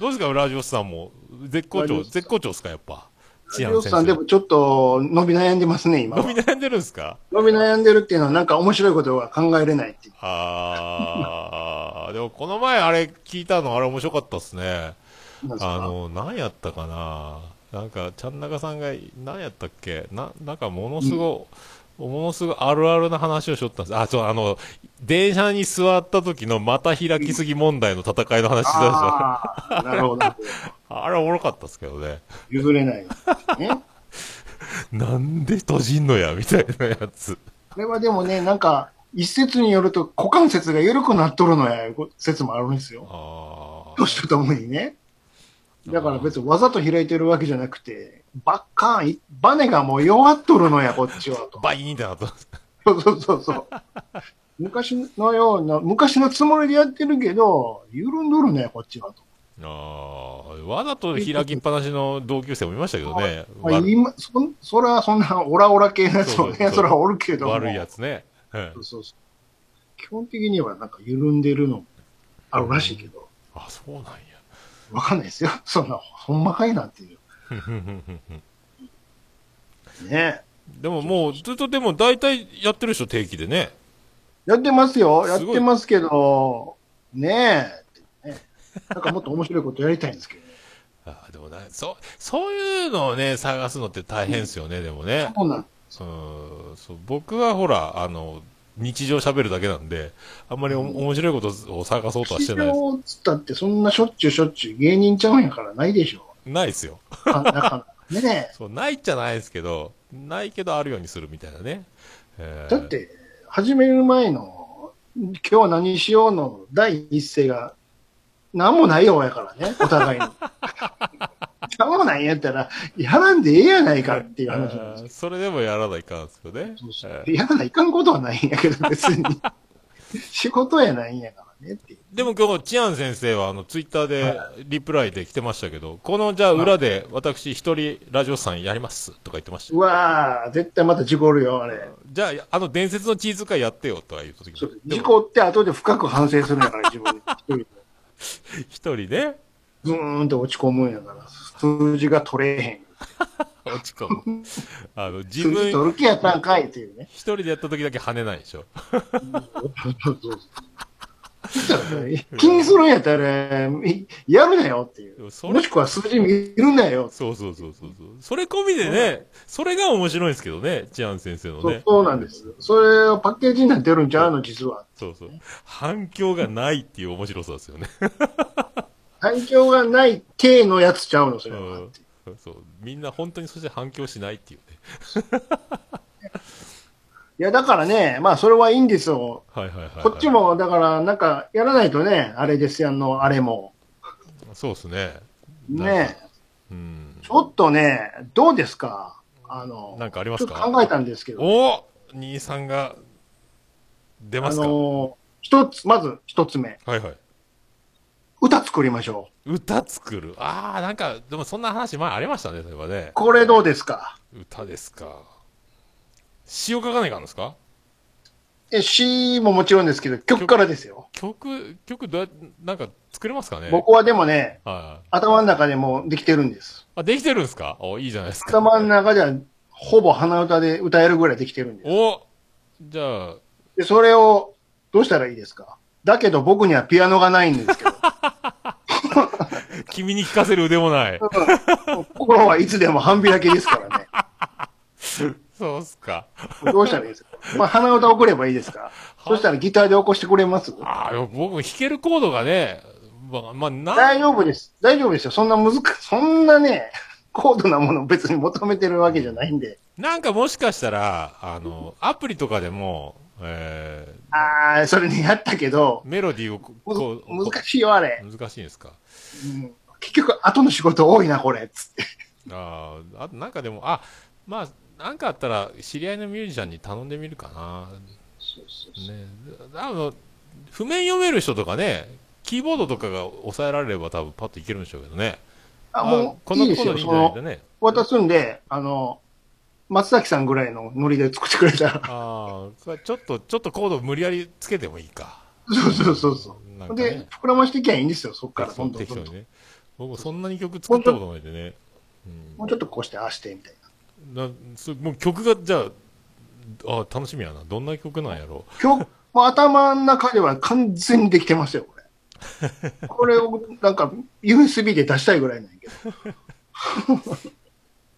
どうですか、ラジオスさんも。絶好調、絶好調ですか、やっぱ。さんでもちょっと伸び悩んでますね、今は。伸び悩んでるんですか？伸び悩んでるっていうのは、なんか面白いことが考えれないっていう。あ。ー、でもこの前あれ聞いたの、あれ面白かったっすね。あの、何やったかな？なんか、ちゃんなかさんが、何やったっけ？な、なんかものすごい、ものすごいあるあるな話をしよったんです。あ、そう、あの、電車に座った時のまた開きすぎ問題の戦いの話したでしなるほど。(laughs) あれおもろかったっすけどね。譲れない。ね。(laughs) なんで閉じんのや、みたいなやつ。これはでもね、なんか、一説によると股関節が緩くなっとるのや、説もあるんですよ。あ年とともにね。だから別にわざと開いてるわけじゃなくて、バッカーン、バネがもう弱っとるのや、こっちはとー。。バイーンってなった。そうそうそうそう。昔のような、昔のつもりでやってるけど、緩んどるね、こっちはと。あーわざと開きっぱなしの同級生もいましたけどね。まあ、悪今、そん、そら、そんな、オラオラ系のやつもね、そうそうそうそらおるけども。悪いやつね。はいそうそうそう。基本的にはなんか緩んでるのあるらしいけど、あ、そうなんや。わかんないですよ。(laughs) そんな、ほんまかいなっていう。ねでももうずっとでも大体やってるでしょ、定期でね。やってますよ。やってますけど、ねえ、ね。なんかもっと面白いことやりたいんですけどね。(laughs) あでもな、そう、そういうのをね、探すのって大変ですよね、でもね。そうなんうんそう僕はほら、あの、日常喋るだけなんで、あんまりお面白いことを探そうとはしてないです。市場つったってそんなしょっちゅうしょっちゅう芸人ちゃうんやからないでしょ。ないですよ。なかなかね (laughs) そう、ないっちゃないですけど、ないけどあるようにするみたいなね。えーだっ、て、始める前の、今日は何しようの第一声が、なんもないようやからね、お互いに。(laughs) なんもないんやったら、やらんでええやないかっていう話なんですよそれでもやらないかんですよね。そうそうえーやらないかんことはないんやけど、別に。(laughs) 仕事やないんやからねって。でも今日、チアン先生は、あの、ツイッターで、リプライで来てましたけど、この、じゃあ、裏で、私一人、ラジオさんやります、とか言ってましたう。わー、絶対また事故るよ、あれ。じゃあ、あの、伝説のチーズ会やってよ、とか言った時事故って後で深く反省するんやから、自分で。一人で一人ね、(laughs) ズーンと落ち込むんやから、数字が取れへん。落ち込む。(laughs) あの、自分、取る気やったんかいっていうね。一人でやった時だけ跳ねないでしょ。気にするんやったら、いやるなよっていう。もしくは数字見るなよ。そうそうそうそうそう。それ込みでね、それが面白いんですけどね、チアン先生のね。そうそうなんです。それをパッケージになってるんちゃうの、実は。そうそう。反響がないっていう面白さですよね。反響がない系のやつちゃうの、それは。うんそう。みんな本当にそして反響しないっていうね。(laughs) いや、だからね、まあ、それはいいんですよ。はいはいはい、はい。こっち。も、だから、なんか、やらないとね、あれですよ、あの、あれも。そうですね。ねうん。ちょっとね、どうですか？あの、なんかありますか？考えたんですけど、お兄さんが出まあすか、の、一つ、まず一つ目、はいはい。歌作りましょう。歌作る？ああ、なんか、でもそんな話前ありましたね、そういえばね。これどうですか？歌ですか。詩を書かないかんですか？え、詩ももちろんですけど、曲からですよ。曲、曲どうやなんか作れますかね？僕はでもね、はい。頭の中でもうできてるんです。あ、できてるんですか？お、いいじゃないですか。頭の中では、ほぼ鼻歌で歌えるぐらいできてるんです。おじゃあ、で、それを、どうしたらいいですか？だけど僕にはピアノがないんですけど、君に聞かせる腕もない。心はいつでも半開きですからね。そうっすか。どうしたらいいですか？まあ、鼻歌送ればいいですか？そしたらギターで起こしてくれます？ああ、僕弾けるコードがね、まあ、まあ、な大丈夫です。大丈夫ですよ。そんな難し、そんなね、高度なものを別に求めてるわけじゃないんで。なんかもしかしたら、あの、アプリとかでも、えあー、それね、やったけどー、、メロディーをこう、難しいよ、あれ。難しいんですか？うん結局、後の仕事多いな、これ。つって。ああ、あとなんかでも、あ、まあ、なんかあったら、知り合いのミュージシャンに頼んでみるかな。ね。あの、譜面読める人とかね、キーボードとかが抑えられれば多分パッといけるんでしょうけどね。あ、もう、このいいですよ。コードでいね。渡すんで、あの、松崎さんぐらいのノリで作ってくれたら。ああ、ちょっと、ちょっとコード無理やりつけてもいいか。そうそうそうそう。ねで、膨らましていきゃいいんですよ、そっから。どんどんどんどん適当にね。僕もそんなに曲作ったことないんでね。もうちょっとこうして、ああして、みたいな。なそもう曲が、じゃあ、あ楽しみやな。どんな曲なんやろ今日、もう頭の中では完全にできてますよ、これ。(laughs) これを、なんか、USB で出したいぐらいなんやけど。(laughs)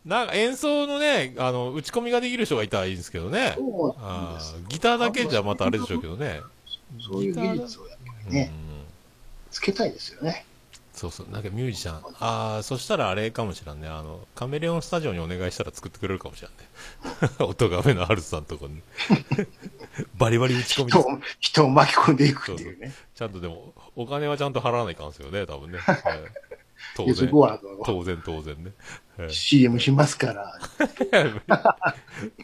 なんか演奏のね、あの、打ち込みができる人がいたらいいんですけどね。あギターだけじゃまたあれでしょうけどね。そういう技術をやっぱうんりね、つけたいですよね。そうそう、なんかミュージシャン。ああ、そしたらあれかもしれんね。あの、カメレオンスタジオにお願いしたら作ってくれるかもしれんね。(laughs) 音がめのハルさんとこに。(laughs) バリバリ打ち込み人を、人を巻き込んでいくっていうね。ちゃんとでも、お金はちゃんと払わないかんですよね、多分ね。は (laughs) い当然当然当然ね。はい CM しますから、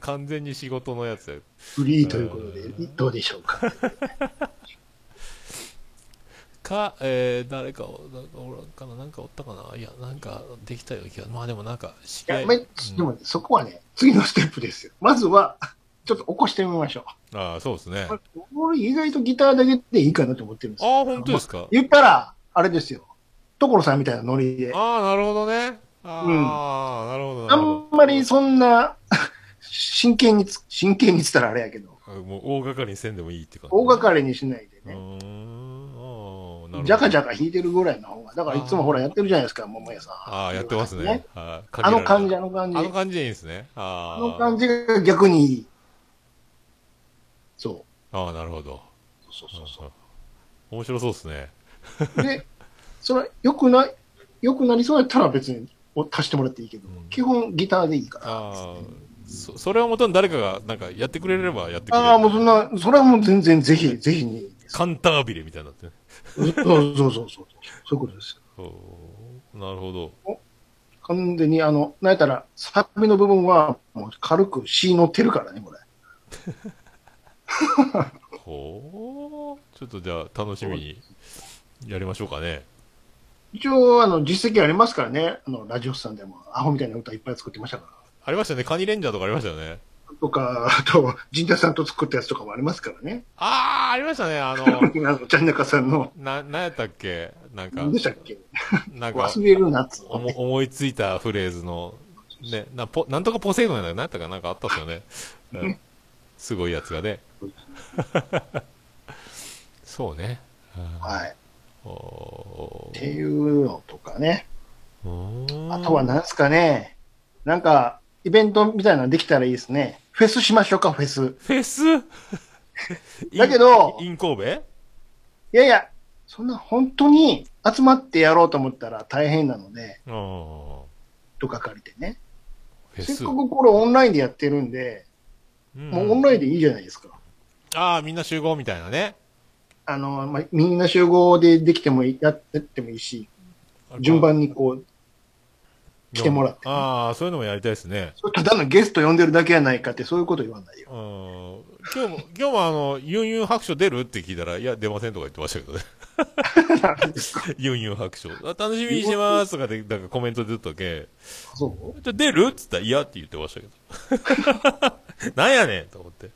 完全に仕事のやつや。フリーということで、どうでしょうか。か、えー、誰かお、なんかおらんかな、なんかおったかな？いや、なんかできたような気が、まあでもなんか、知り合いいやめでもね、そこはね、次のステップですよ。まずは、ちょっと起こしてみましょああ、そうですね。う。俺意外とギターだけでいいかなと思ってるんですよ。ああ、本当ですか？言ったら、あれですよ。所さんみたいなノリで。ああ、なるほどね。ああ、なるほど、なあんまりそんな、真剣につ、真剣につったらあれやけど、ど。もう大掛かりにせんでもいいって感じ。大掛かりにしないでね、ん、ああ、なるほど。ジャカジャカ弾いてるぐらいの方が、だからいつもほらやってるじゃないですか、桃屋さん。ああ、やってますね。はいあの感じ、あの感じ。あの感じでいいんですね。あの感じが逆にいい。そああ、なるほど。う。そうそうそ面白そうですね。う。で、それ、良くない、良くなりそうやったら別にお足してもらっていいけど、うん基本ギターでいいから。そそれをもとに誰かがなんかやってくれればやってくれる。ああ、もうそんな、それはもう全然ぜひ、ぜひに。カンタービレみたいになってね。そうそうそうそう。そういうことですよ。なるほど。完全にあの、なんやったら、サビの部分はもう軽く C 乗ってるからね、これ。ほー。ちょっとじゃあ、楽しみにやりましょうかね。一応、あの、実績ありますからね。あの、ラジオスさんでも、アホみたいな歌いっぱい作ってましたから。ありましたね。カニレンジャーとかありましたよね。とか、あと、陣田さんと作ったやつとかもありますからね。あー、ありましたね。あの、(laughs) あの、ちゃんなかさんの、な、なんやったっけ？なんか何、でしたっけ？なんか、忘れるなっつね思いついたフレーズの、ね、な、ぽ、なんとかポセイドンやな、なんやったかなんかあったっすよね。うんすごいやつがね。(laughs) そうね。はい。おっていうのとかね。ーあとは何すかね。なんか、イベントみたいなのできたらいいですね。フェスしましょうか、フェス。フェス？(laughs) だけどイン神戸？いやいや、そんな本当に集まってやろうと思ったら大変なので、とか借りてね。せっかくこれオンラインでやってるんで、うんもうオンラインでいいじゃないですか。ああ、みんな集合みたいなね。あの、まあ、みんな集合でできてもいい、やってってもいいし、順番にこう、来てもらってねああ、そういうのもやりたいですね。ただのゲスト呼んでるだけやないかって、そういうこと言わないよ。うん。今日も、(laughs) 今日もあの、ユンユン白書出るって聞いたら、いや、出ませんとか言ってましたけどね。ユンユン白書。あ楽しみにしてますとかで、なんかコメント出たけ、そう？じゃあ出る？っつったら、いやって言ってましたけど。(laughs) なんやねんと思って。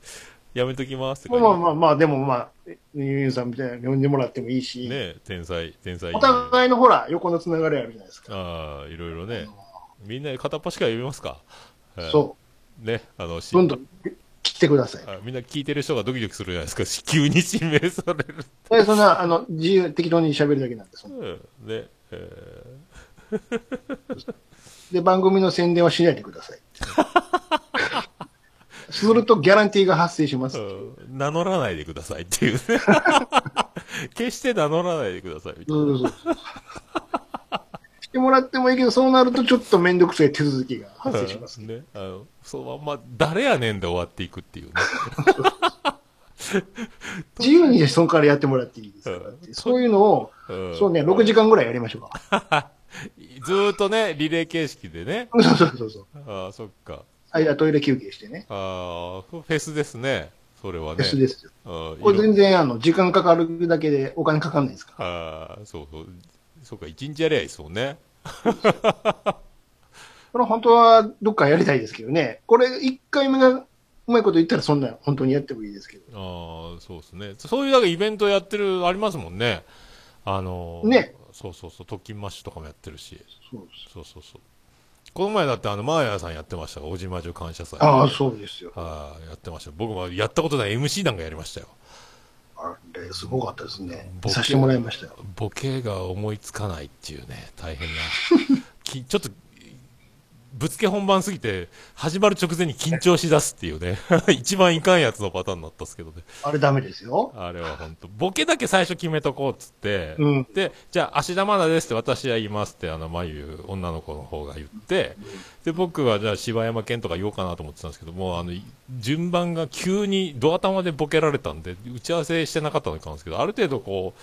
やめときますってまあまあまあまあ、でもまあ、ユンユンさんみたいなの呼んでもらってもいいし、ね天才、天才。お互いのほら、横のつながりあるじゃないですか。ああ、いろいろね。みんな片っ端から読みますか。はいそう。ね、あの、しどんどん来てください。あみんな聞いてる人がドキドキするじゃないですか。(laughs) 急に指名される。でそんな、あの、自由、適当に喋るだけなんで、そのうんね、え (laughs) で、番組の宣伝はしないでください。するとギャランティーが発生します。ーうん名乗らないでくださいっていうね。(laughs) 決して名乗らないでくださいみたいそうそうそう。してもらってもいいけど、そうなるとちょっとめんどくさい手続きがな。発生します。ね。あの、そのまんま、誰やねんで終わっていくっていうね。(laughs) 自由にそこからやってもらっていいですからってそういうのを、うんそうね、6時間ぐらいやりましょうか。(laughs) ずーっとね、リレー形式でね。そうそうそうそう。ああ、そっか。間トイレ休憩してね。ああ、フェスですね。それはフね。ェスですよ。ああこれ全然あの、時間かかるだけでお金かかんないですから。ああ、そうそう。そうか、一日やりゃいいですもんね。(laughs) これ本当はどっかやりたいですけどね。これ1回目がうまいこと言ったらそんな本当にやってもいいですけど。ああ、そうですね。そういうなんかイベントやってる、ありますもんね。あのーね。そうそうそう、特勤マッシュとかもやってるし。そうそうそうそう。この前だってあの、マーヤさんやってましたが、小島女感謝祭。ああ、そうですよ。はい、やってました。僕もやったことない MC 団がやりましたよ。あれ、すごかったですね。させてもらいましたよ。ボケが思いつかないっていうね、大変な。(laughs) きちょっと、ぶつけ本番すぎて、始まる直前に緊張しだすっていうね。(laughs) 一番いかんやつのパターンになったっすけどね。あれダメですよ。あれは本当ボケだけ最初決めとこうっつって、うんで、じゃあ、芦田愛菜ですって私は言いますって、あの、まゆ、女の子の方が言って、で、僕はじゃあ柴山健とか言おうかなと思ってたんですけども、あの、い順番が急にドア玉でボケられたんで、打ち合わせしてなかったのかなんですけど、ある程度こう、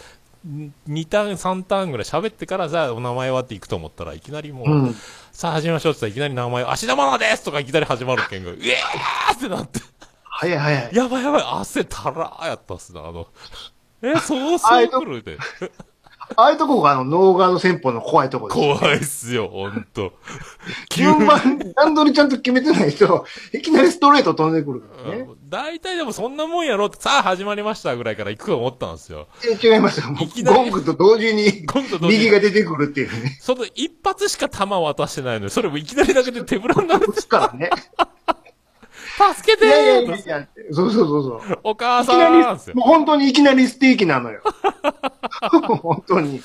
2ターン、3ターンぐらい喋ってから、じゃあお名前はっていくと思ったらいきなりもう、うん。さあ始めましょうって言ったらいきなり名前、芦田愛菜ですとかいきなり始まるけんが、(laughs) うえーってなって、早い早い。やばいやばい、汗たらーやったっすな、あの。え、そうそう来るで。ああいうとこがあの、ノーガード戦法の怖いとこです。怖いっすよ、ほんと。順番、段取りちゃんと決めてないと、いきなりストレート飛んでくるからね。大体でもそんなもんやろって、さあ始まりましたぐらいから行くと思ったんですよ。え違いますよ。いきなりゴングと同時にゴングと同時に右が出てくるっていうね。その一発しか弾渡してないのに、それもいきなりだけで手ぶらになる。ですからね。助けていやいやいーやいや、そうそうそうそう。お母さいきなん。もう本当にいきなりステーキなのよ。(laughs) 本当に。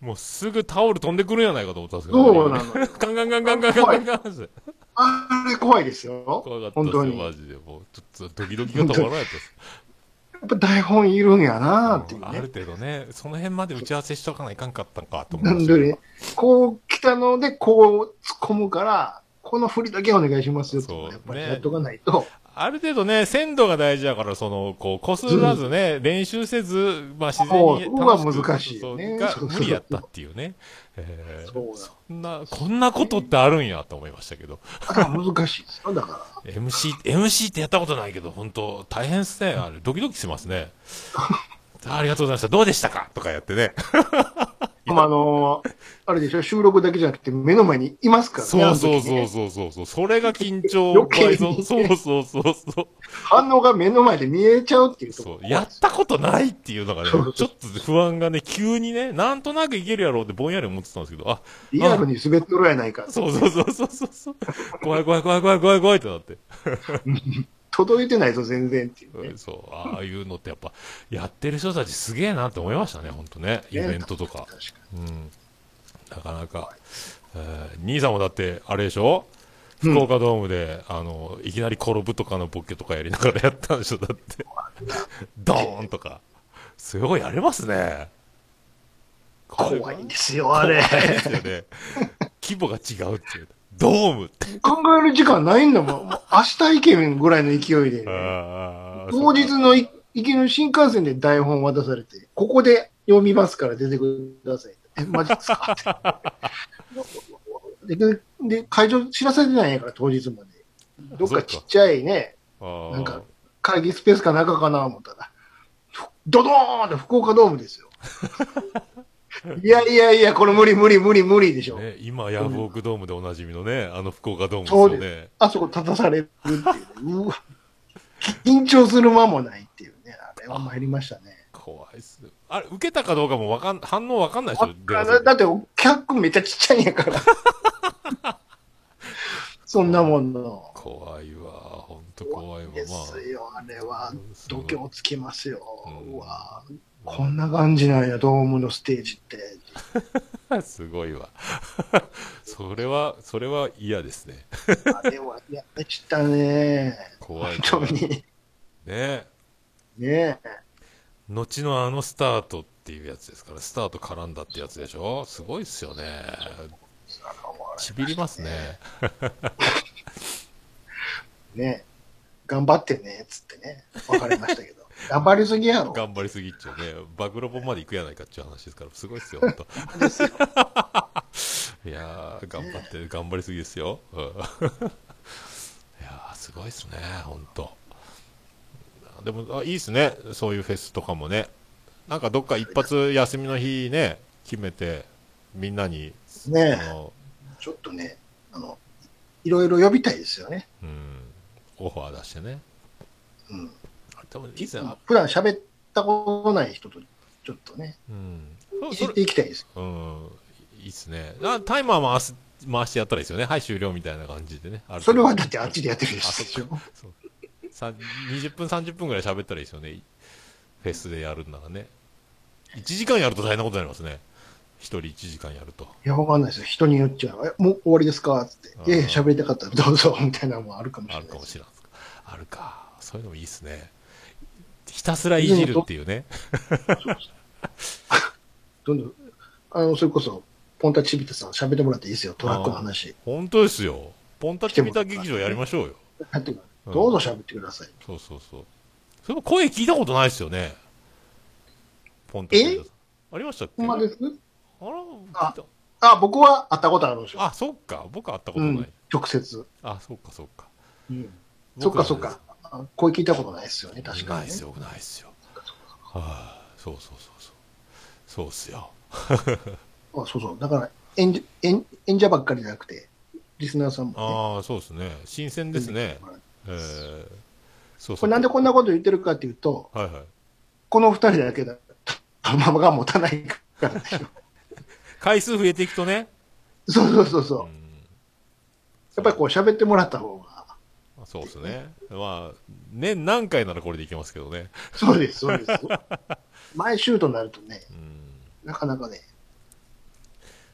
もうすぐタオル飛んでくるんやないかと思ったんですけど、そうなのよ。ガンガンガンガンガンガンガンガンあれ怖いですよ。怖かったですよ、本当に。やマジで。もう、ちょっとドキドキが止まらないです。っぱ台本いるんやなっていうあるね。程度ね、その辺まで打ち合わせしとかないかんかったんかと思んでね、こう来たので、こう突っ込むから、この振りだけお願いしますよってそうやっぱりねやっとかないと。ある程度ね、鮮度が大事だから、その、こう、こすらずね、練習せず、まあ自然にそこが難しいよねが無理やったっていうね。えーそうだそんな、こんなことってあるんやと思いましたけど。だから難しいですよ。だから。MC、MC ってやったことないけど、本当大変っすね。あれ、ドキドキしますね。あ (laughs) ありがとうございました。どうでしたか？とかやってね。あのーあれでしょ、収録だけじゃなくて目の前にいますからね。そうそうそうそうそうそう。それが緊張倍増そうそうそうそう。(laughs) 反応が目の前で見えちゃうっていうそう。やったことないっていうのがね、ちょっと不安がね、急にね、なんとなくいけるやろうってぼんやり思ってたんですけど、あ、リアルに滑っとるやないか。そうそうそうそうそうそう。怖い怖い怖い怖い怖い怖いってなって。(laughs) 届いてないぞ、全然っていうね。そう、ああいうのってやっぱ、やってる人たちすげえなって思いましたね、ほんとね。イベントとか。うん。なかなか。えー兄さんもだって、あれでしょ？福岡ドームで、あの、いきなり転ぶとかのボケとかやりながらやったんでしょ？だって。(laughs) ドーンとか。すごいやれますね。怖いんですよ、あれ。怖いですよね。規模が違うっていう。ドームって。考える時間ないんだもん。もう明日行けんぐらいの勢いで、あー当日のい行きの新幹線で台本渡されて、ここで読みますから出てください。え、マジですか？っ (laughs) てでで、会場知らされてないんやから、当日まで。どっかちっちゃいね、なんか会議スペースか中かな思ったら、ふドドーンって福岡ドームですよ。(laughs) いやいやいや、これ無理無理無理無理でしょ。ね、今、ヤフオクドームでおなじみのね、あの福岡ドームですよそうね。あそこ立たされるっていう。うわ緊張する間もないっていうね。あれは参りましたね。怖いっす。あれ、受けたかどうかもわかん、反応わかんないでしょだって、客めっちゃちっちゃいんやから。(laughs) そんなもんの。怖いわ。ほんと怖いわ。でますよ、あれは。あ、度胸つきますよ。うんうわこんな感じなんや、ドームのステージって。(laughs) すごいわ。(laughs) それは、それは嫌ですね。(laughs) あれは嫌でしたね。怖い本当に。ねね後のあのスタートっていうやつですから、スタート絡んだってやつでしょ？すごいっすよね。ちびりますね。ね頑張ってね、つってね。わかりましたけど。頑張りすぎやろ。頑張りすぎっちゅうね。暴露本まで行くやないかっちゅう話ですから、すごいっすよ、ほんと。ですよいやー、頑張って、頑張りすぎですよ。うんいやー、すごいっすね、ほんと。でも、あいいっすね、そういうフェスとかもね。なんかどっか一発休みの日ね、決めて、みんなに、ねちょっとね、あの、いろいろ呼びたいですよね。うん、オファー出してね。うん。でもいいっすね。普段喋ったことない人と、ちょっとね、うん。そいじっていきたいです。うん、いいっすね。あタイマー回す、回してやったらいいですよね。はい、終了みたいな感じでね。あるそれはだってあっちでやってるであそしょ。そうさ20分、30分ぐらい喋ったらいいですよね。フェスでやるんならね。1時間やると大変なことになりますね。1人1時間やると。いや、わかんないですよ。人によっちゃ、え、もう終わりですか？つってあ。ーいやいや、喋りたかったらどうぞ、みたいなのもあるかもしあるれないです。かもしれない。あるか。そういうのもいいっすね。ひたすらいじるっていうね。(laughs) どんどん、あの、それこそ、ポンタチビタさん喋ってもらっていいですよ。トラックの話。本当ですよ。ポンタチビタ劇場やりましょうよ。うんどうぞ喋ってください。そうそうそう。それも声聞いたことないですよね。ポンタチビタさん。ありましたっけ？ほんまです？あら、あ僕は会ったことあるんですよ。たあ、そっか。僕は会ったことない。うん、直接。あ、そっかそっか。うん。そっかそっか。あ声聞いたことないですよね、確かに、ねないっす。よ、ないっすよ。はあ、そうそうそうそう。そうっすよ。あそうそう。だから演者、演演者ばっかりじゃなくて、リスナーさんも、ね。ああ、そうですね。新鮮ですね。えー、そうそう。これなんでこんなこと言ってるかっていうと、はいはい。この二人だけだと、ママが持たないからでしょ。(laughs) 回数増えていくとね。そうそうそうそう。んやっぱりこう喋ってもらった方が。そうですね。まあ、年何回ならこれでいけますけどね。そうです、そうです。(laughs) 毎週となるとね、うん。なかなかね。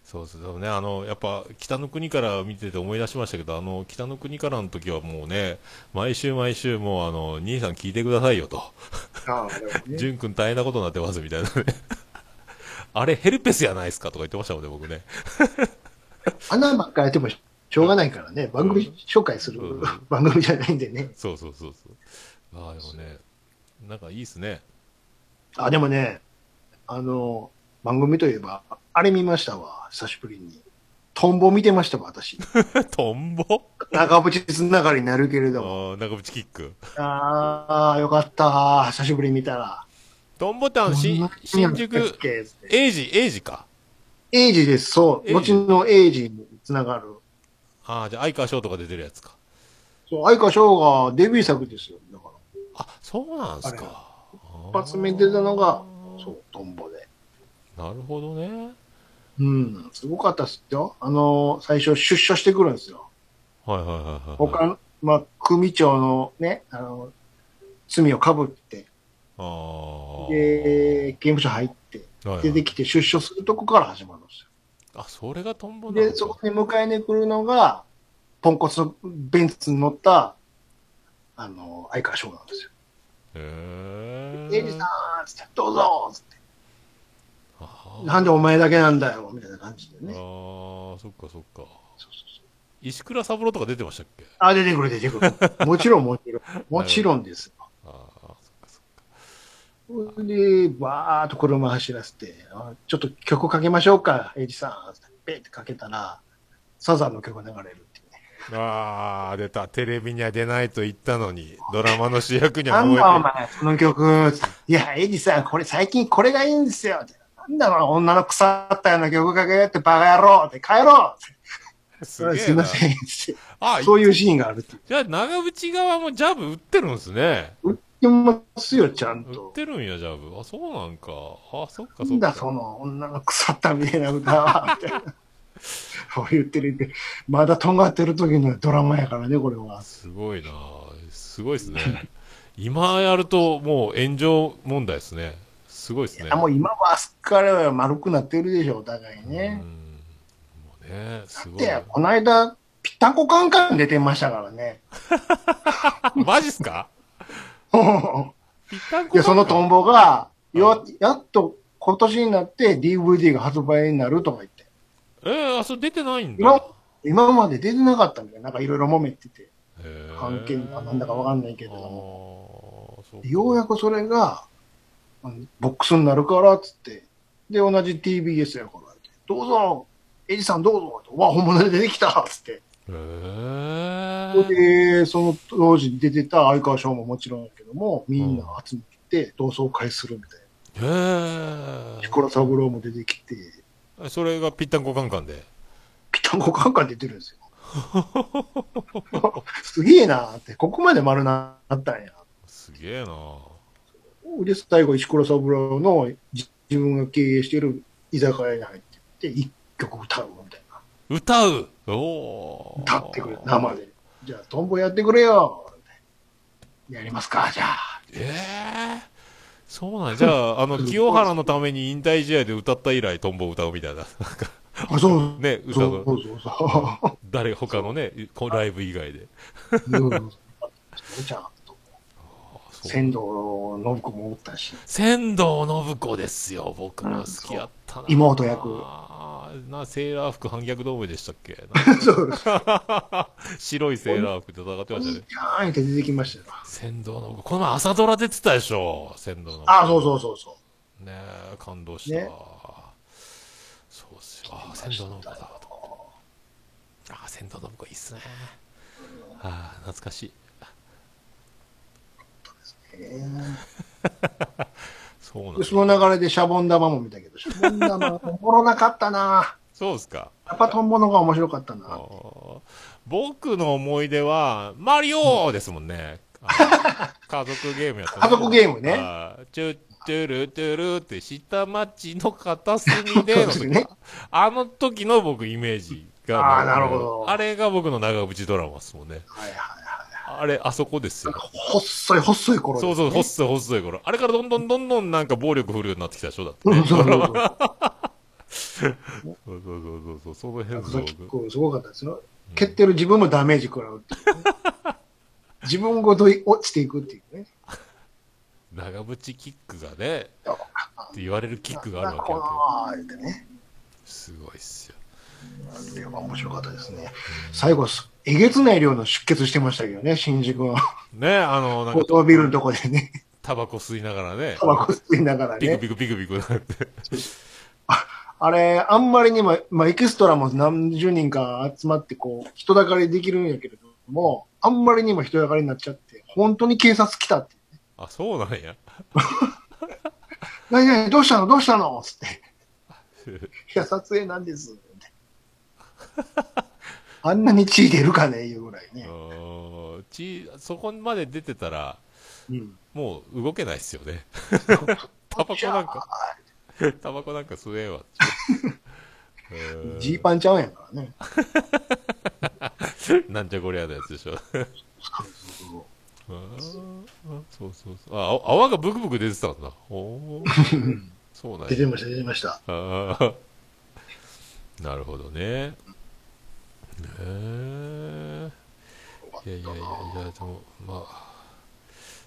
そうですでもね、あの、やっぱ、北の国から見てて思い出しましたけど、あの、北の国からの時はもうね、毎週毎週もう、あの、兄さん聞いてくださいよと。ああ、なるほどね。(laughs) 淳君大変なことになってますみたいなね。あれ、ヘルペスやないですかとか言ってましたもんね、僕ね。(laughs) 穴ばっかりやってもしょうがないからね、番組紹介するうん (laughs) 番組じゃないんでね。そうそうそうそう。ああ、でもね、なんかいいっすね。あ、でもね、あの、番組といえば、あれ見ましたわ、久しぶりに。トンボ見てましたわ、私。(laughs) トンボ？長渕つながりになるけれあども。あ、長渕キック。ああ、よかった。久しぶりに見たら。トンボってあの、しどんな新宿、けエイジ、エイジか。エイジです、そう。後のエイジにつながる。ああ、じゃあ、相川翔とか出てるやつか。そう、相川翔がデビュー作ですよ。だから。あ、そうなんすか。一発目に出たのが、そう、トンボで。なるほどね。うん、すごかったっすよ。あの、最初出所してくるんですよ。はいはいはいはい。他の、まあ、組長のね、あの、罪をかぶって、ああ。で、刑務所入って、はいはい出てきて出所するとこから始まるんですよ。あ、それがトンボで、そこに迎えに来るのが、ポンコツのベンツに乗った、あの、相川翔なんですよ。へエイジさんつって、どうぞつって、あなんでお前だけなんだよみたいな感じであね。ー、そっかそっか。そうそうそう石倉三郎とか出てましたっけ？あ、出てくる出てくる。もちろんもちろん。(laughs) もちろんですよ。ああ、そっかそっか。それで、バーっと車走らせて、あちょっと曲かけましょうか、エイジさん。つってかけたら、サザンの曲が流れるっていうね。ああ、出た。テレビには出ないと言ったのに、ドラマの主役にはなん燃えてだお前、その曲。いや、エイジさん、これ最近これがいいんですよ。なんだろう、女の腐ったような曲かけってバカ野郎って帰ろうってすげえな。すいません。あ、そういうシーンがある。じゃあ長渕側もジャブ打ってるんですね。売ってますよ、ちゃん売っと。てるんや、ジャブ。あ、そうなんか。あ、そっかそっなんだ、そか。の女の腐ったみたいな歌は。みたいなそう言ってるんで、まだとんがってる時のドラマやからね、これは。すごいなすごいですね。今やるともう炎上問題ですね。すごいですね。あもう今はすっかり丸くなってるでしょ、お互いね。うん。もうね、すごい。で、この間、ぴったんこカンカン出てましたからね。(laughs) マジっすか？ぴったんこで、そのトンボが、よ、やっと今年になって DVD が発売になるとか言って。えー、あ、それ出てないんだ。今、今まで出てなかったんだよ。なんかいろいろ揉めてて。関係かなんだかわかんないけれども。ようやくそれが、ボックスになるから、つって。で、同じ TBS やから。どうぞ、エイジさんどうぞ。わ、本物で出てきたつって。へーで、その当時出てた相川翔ももちろんども、みんな集めて同窓会するみたいへな。ー彦羅三郎も出てきて、それがぴったんこカンカンで？ピタンコカンカン出てるんですよ。(laughs) すげえなって、ここまで丸なったんや。すげえなで、最後、石倉三郎のじ自分が経営している居酒屋に入ってって、一曲歌うみたいな。歌う？おー歌ってくれ、生で。じゃあ、トンボやってくれよやりますか、じゃあ。ええそうなんやじゃあ、(laughs) あの、清原のために引退試合で歌った以来、トンボを歌うみたいな。あ、そう。ね、歌そうの、そうそうそう。誰、他のね、こライブ以外で。そうそうそうちゃんと。そう仙道信子もおったし。仙道信子ですよ、僕も好きやったな。妹役あーな、セーラー服反逆同盟でしたっけ？そう。(laughs) 白いセーラー服で戦ってましたね。いやーって出てきましたよ。仙道信子。この前朝ドラ出てたでしょ、仙道信子。あ、そうそうそうそう。ねえ、感動した。ねそうっすよ。あ、仙道信子だと。あ、仙道信子いいっすね。ああ、懐かしい。え (laughs) そうなんその流れでシャボン玉も見たけど、シャボン玉おもろなかったな。そうですか。やっぱトンボの方が面白かったあな。ー僕の思い出は、マリオですもんね。(laughs) 家族ゲームやった、家族ゲームねチュッチュルトゥルって下町の片隅での時、(laughs) ねあの時の僕イメージが。あーなるほどあれが僕の長渕ドラマですもんね。はいはいはい。あれ、あそこですよ。細い細い頃ねそうそう、細い細い頃。あれからどんどんどんどんなんか暴力振るようになってきたでしょだってね。そうそうそうそうそうそうそう、その辺そう。です結構すごかったですよ。蹴ってる自分もダメージ食らうっていうね自分ごと落ちていくっていうね。長渕キックがね、って言われるキックがあるわけこやけど。のー言ってね。すごいっすよ。あれは面白かったですね。最後、えげつない量の出血してましたけどね、新宿のね、あの、なんか、高層ビルのとこでね、タバコ吸いながらねタ、バコ吸いながらね。ピクピクピクピクなって。あれ、あんまりにも、まあ、エキストラも何十人か集まって、こう、人だかりできるんやけれども、あんまりにも人だかりになっちゃって、本当に警察来たって。あ、そうなんや。(laughs) 何々、どうしたの？どうしたの？つって。(laughs) いや、撮影なんです。(laughs) あんなに血出るかねいうぐらいね。うんち、そこまで出てたら、うん。もう動けないっすよね。(laughs) タバコなんか、タバコなんか吸えんわ。うんジーパンちゃうんやからね。(laughs) なんじゃこりゃのやつでしょ。あーそうそうそう。あ、あ泡がブクブク出てたんだ。おーそうなんや。出てました、出てました。なるほどね。ねえ。いやいやいやいや、でも、まあ、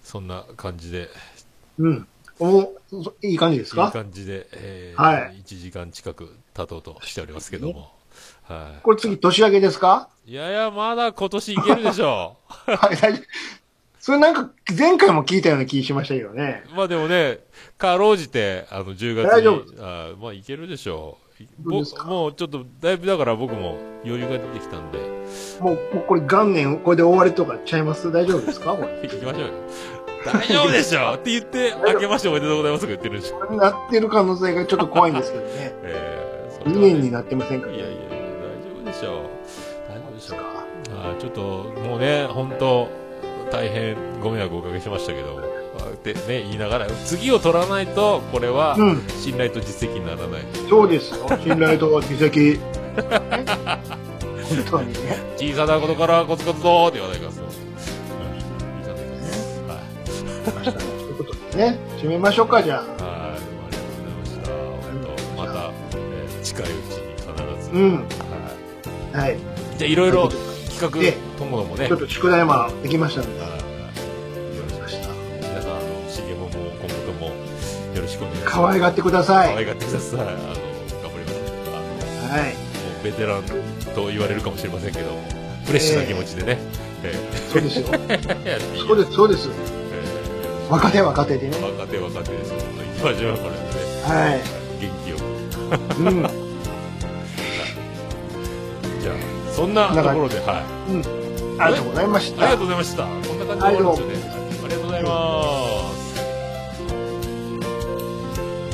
そんな感じで、うん。おそいい感じですいいか感じで、えーはい1時間近く経とうとしておりますけども。はこれ次年明けですか？い。いやいや、まだ今年いけるでしょ (laughs) はい、大丈夫。それなんか前回も聞いたような気しましたけどね。う。まあでもね、かろうじて、あの、10月に、大丈夫あまあいけるでしょう。もうちょっと、だいぶだから僕も余裕が出てきたんで、もう、もうこれ元年これで終わりとかちゃいます？大丈夫ですか？これ。行きましょうよ。大丈夫でしょって言って、明けましておめでとうございますとか言ってるんでしょ。これなってる可能性がちょっと怖いんですけどね。えー、それ2はね年になってませんか。いやいやいや、大丈夫でしょう。大丈夫でしょう。かあーちょっと、もうね、本当大変ご迷惑をおかけしましたけど、あってね、言いながら、次を取らないと、これは、うん、信頼と実績にならない。そうですよ。信頼と実績。(laughs) 本当にね。小さなことからコツコツとって言わないから、そう。うん、いかないです。はい。明日ということでね。締めましょうか、じゃあ。はい、どうもありがとうございました。本当また、えー近いうちに必ず。うん。ははい。い。じゃあ、いろいろえ企え画ともどもね。ちょっと宿題もできましたので。可愛がってください。可愛がってください。あの、頑張ります。あの、はい。もうベテランと言われるかもしれませんけど、フレッシュな気持ちでね、えそうですよ。(laughs) そうです、そうです。え若手若手でね。ー若手若手です。本当に行きましょう、これでね。はい。元気よく。うん。(laughs) じゃあ、そんなところで、はい。ありがとうございました。ありがとうございました。こんな感じで終わるんですよね。ありがとうございます。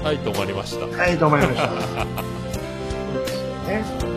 はい、止まりました。はい、どうもありました。そうですよね。